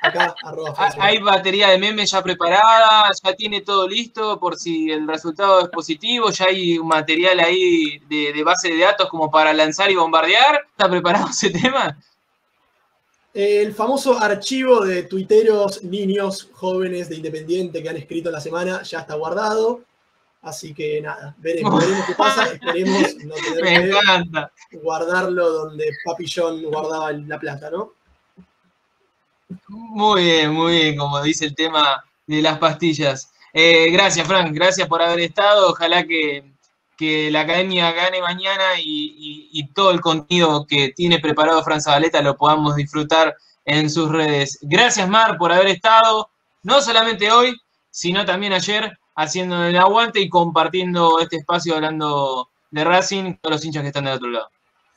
Acá, arroba Ah, Hay batería de memes ya preparada, ya tiene todo listo por si el resultado es positivo, ya hay un material ahí de, de base de datos como para lanzar y bombardear. ¿Está preparado ese tema? El famoso archivo de tuiteros, niños, jóvenes de Independiente que han escrito en la semana ya está guardado. Así que nada, veremos, veremos qué pasa. Esperemos no tener que guardarlo donde Papi John guardaba la plata, ¿no? Muy bien, muy bien, como dice el tema de las pastillas. Eh, gracias, Frank, gracias por haber estado. Ojalá que, que la academia gane mañana y, y- y todo el contenido que tiene preparado Fran Zabaleta lo podamos disfrutar en sus redes. Gracias, Mar, por haber estado, no solamente hoy, sino también ayer, haciendo el aguante y compartiendo este espacio hablando de Racing con los hinchas que están del otro lado.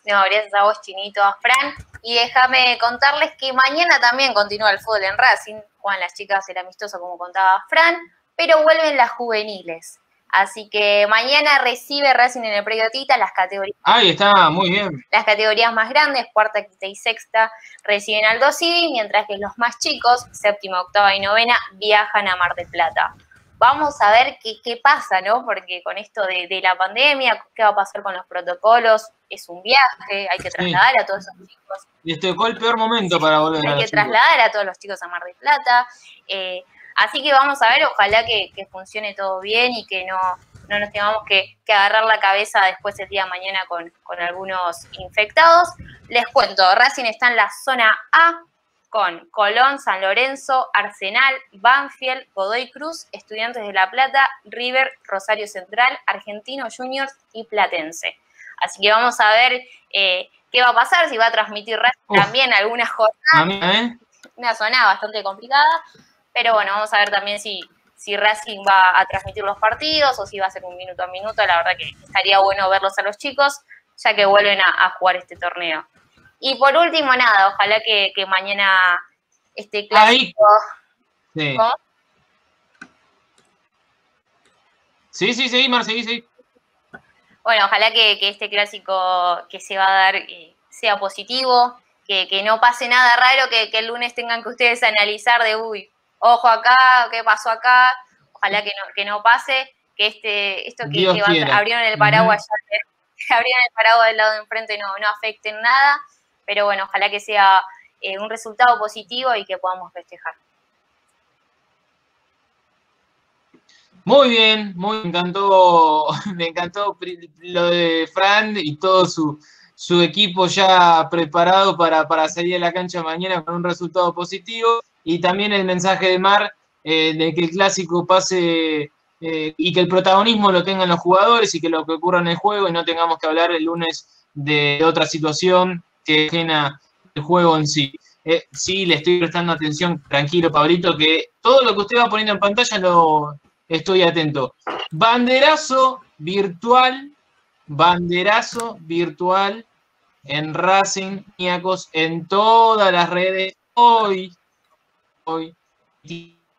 No, gracias a vos, Chinito, a Fran. Y déjame contarles que mañana también continúa el fútbol en Racing. Juegan las chicas el amistoso, como contaba Fran, pero vuelven las juveniles. Así que mañana recibe Racing en el predio Tita las categorías, Ahí está, muy bien. las categorías más grandes, cuarta, quinta y sexta, reciben Aldo Civi, mientras que los más chicos, séptima, octava y novena, viajan a Mar del Plata. Vamos a ver qué, qué pasa, ¿no? Porque con esto de, de la pandemia, qué va a pasar con los protocolos, es un viaje, hay que trasladar a todos esos chicos Y este fue el peor momento para volver hay que trasladar a todos los chicos a Mar del Plata. eh, así que vamos a ver, ojalá que, que funcione todo bien y que no, no nos tengamos que, que agarrar la cabeza después el día de mañana con, con algunos infectados. Les cuento, Racing está en la zona A con Colón, San Lorenzo, Arsenal, Banfield, Godoy Cruz, Estudiantes de La Plata, River, Rosario Central, Argentino Juniors y Platense. Así que vamos a ver eh, qué va a pasar, si va a transmitir Uf. también algunas jornadas ¿eh? una zona bastante complicada, pero bueno, vamos a ver también si, si Racing va a transmitir los partidos o si va a ser un minuto a minuto. La verdad que estaría bueno verlos a los chicos, ya que vuelven a, a jugar este torneo. Y por último, nada, ojalá que, que mañana este clásico... Sí. Sí, sí, sí, Mar, seguí, seguí. Bueno, ojalá que, que este clásico que se va a dar eh, sea positivo, que, que no pase nada raro, que, que el lunes tengan que ustedes analizar de, uy, ojo acá, qué pasó acá, ojalá que no, que no pase, que este, esto que, Dios que va- quiera. abrieron el paraguas, ya, que abrieron el paraguas del lado de enfrente no, no afecten nada, pero bueno, ojalá que sea eh, un resultado positivo y que podamos festejar. Muy bien, muy me encantó, me encantó lo de Fran y todo su, su equipo ya preparado para, para salir a la cancha mañana con un resultado positivo. Y también el mensaje de Mar eh, de que el clásico pase eh, y que el protagonismo lo tengan los jugadores y que lo que ocurra en el juego y no tengamos que hablar el lunes de otra situación que ajena el juego en sí. Eh, sí, le estoy prestando atención, tranquilo, Pablito, que todo lo que usted va poniendo en pantalla lo estoy atento. Banderazo virtual, banderazo virtual en Racing Niacos en todas las redes hoy, hoy,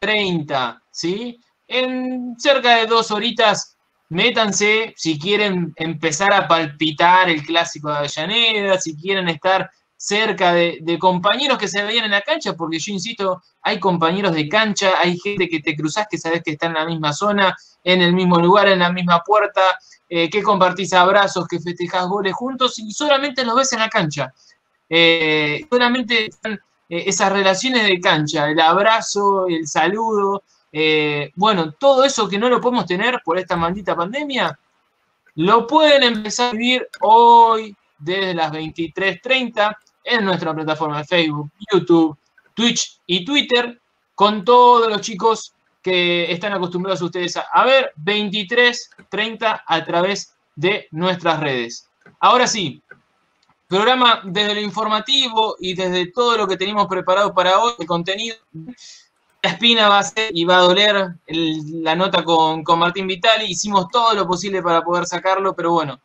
30, ¿sí? En cerca de dos horitas, métanse si quieren empezar a palpitar el clásico de Avellaneda, si quieren estar cerca de, compañeros que se veían en la cancha, porque yo insisto, hay compañeros de cancha, hay gente que te cruzás que sabes que está en la misma zona, en el mismo lugar, en la misma puerta, eh, que compartís abrazos, que festejás goles juntos y solamente los ves en la cancha. Eh, solamente están eh, esas relaciones de cancha, el abrazo, el saludo, eh, bueno, todo eso que no lo podemos tener por esta maldita pandemia, lo pueden empezar a vivir hoy desde las 23.30 en nuestra plataforma de Facebook, YouTube, Twitch y Twitter, con todos los chicos que están acostumbrados ustedes a, ver 23.30 a través de nuestras redes. Ahora sí, programa desde lo informativo y desde todo lo que teníamos preparado para hoy, el contenido. La espina va a ser y va a doler la nota con, con Martín Vitali. Hicimos todo lo posible para poder sacarlo, pero bueno,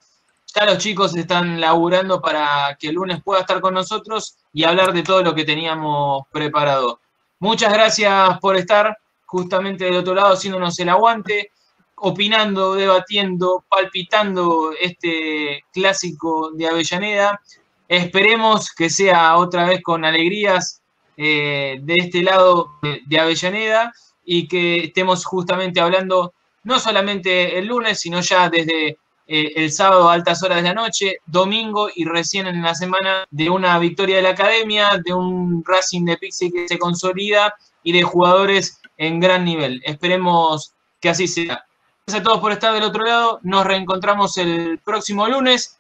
ya los chicos están laburando para que el lunes pueda estar con nosotros y hablar de todo lo que teníamos preparado. Muchas gracias por estar justamente del otro lado haciéndonos el aguante, opinando, debatiendo, palpitando este clásico de Avellaneda. Esperemos que sea otra vez con alegrías eh, de este lado de, Avellaneda y que estemos justamente hablando no solamente el lunes, sino ya desde eh, el sábado a altas horas de la noche, domingo y recién en la semana de una victoria de la academia, de un Racing de Pixie que se consolida y de jugadores en gran nivel. Esperemos que así sea. Gracias a todos por estar del otro lado. Nos reencontramos el próximo lunes.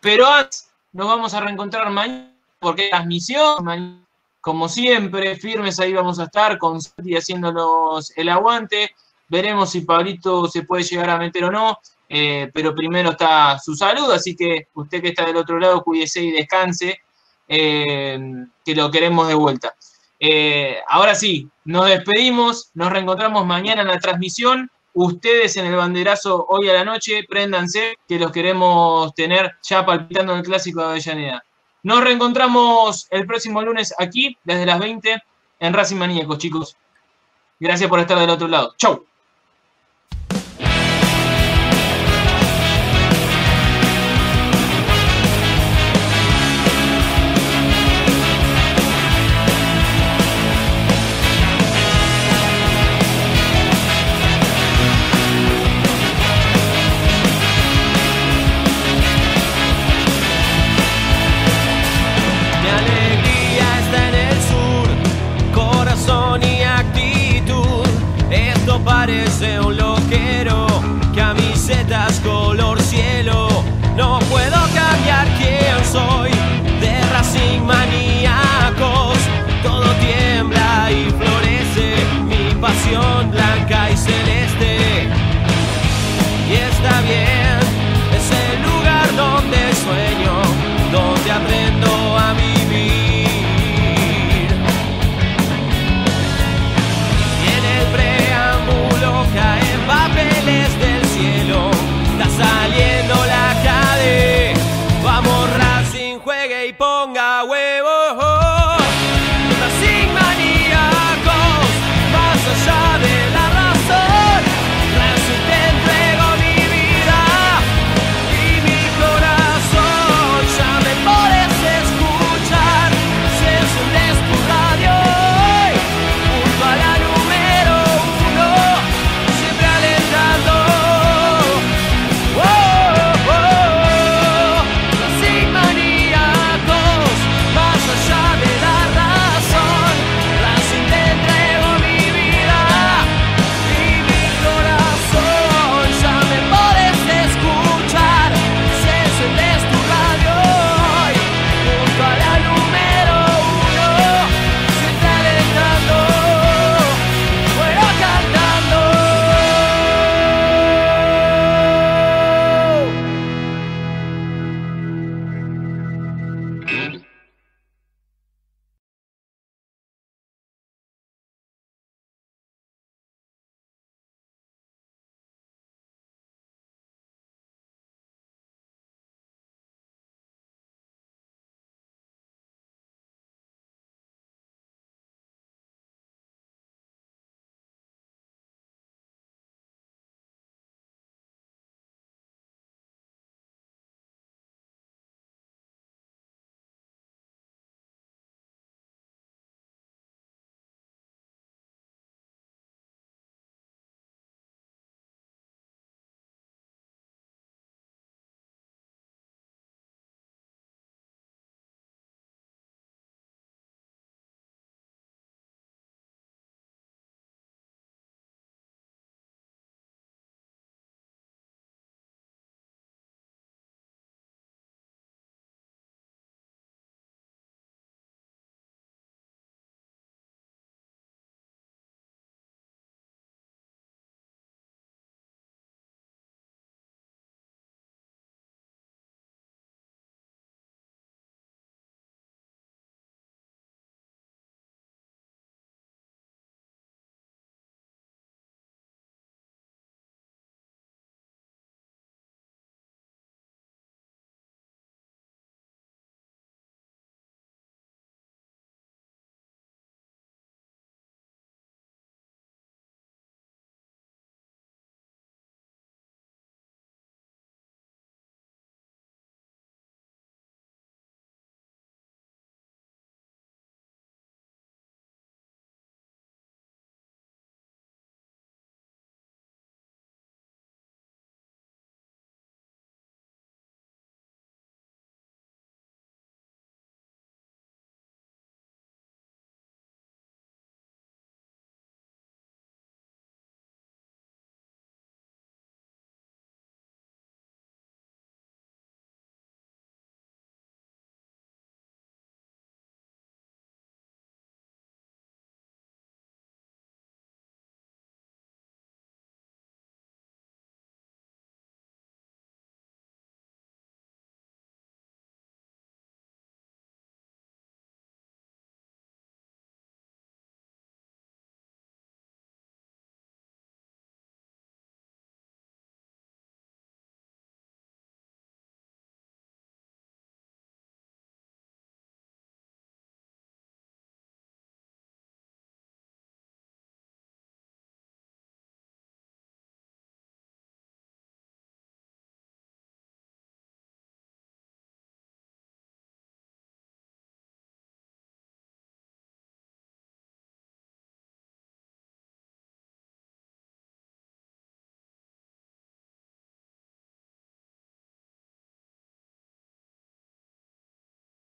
Pero nos vamos a reencontrar mañana porque transmisión. Como siempre, firmes ahí vamos a estar con Santi haciéndonos el aguante. Veremos si Pablito se puede llegar a meter o no. Eh, pero primero está su salud, así que usted que está del otro lado, cuídese y descanse, eh, que lo queremos de vuelta. Eh, ahora sí, nos despedimos, nos reencontramos mañana en la transmisión. Ustedes en el banderazo hoy a la noche, préndanse, que los queremos tener ya palpitando el clásico de Avellaneda. Nos reencontramos el próximo lunes aquí, desde las 20, en Racing Maníacos, chicos. Gracias por estar del otro lado. Chau.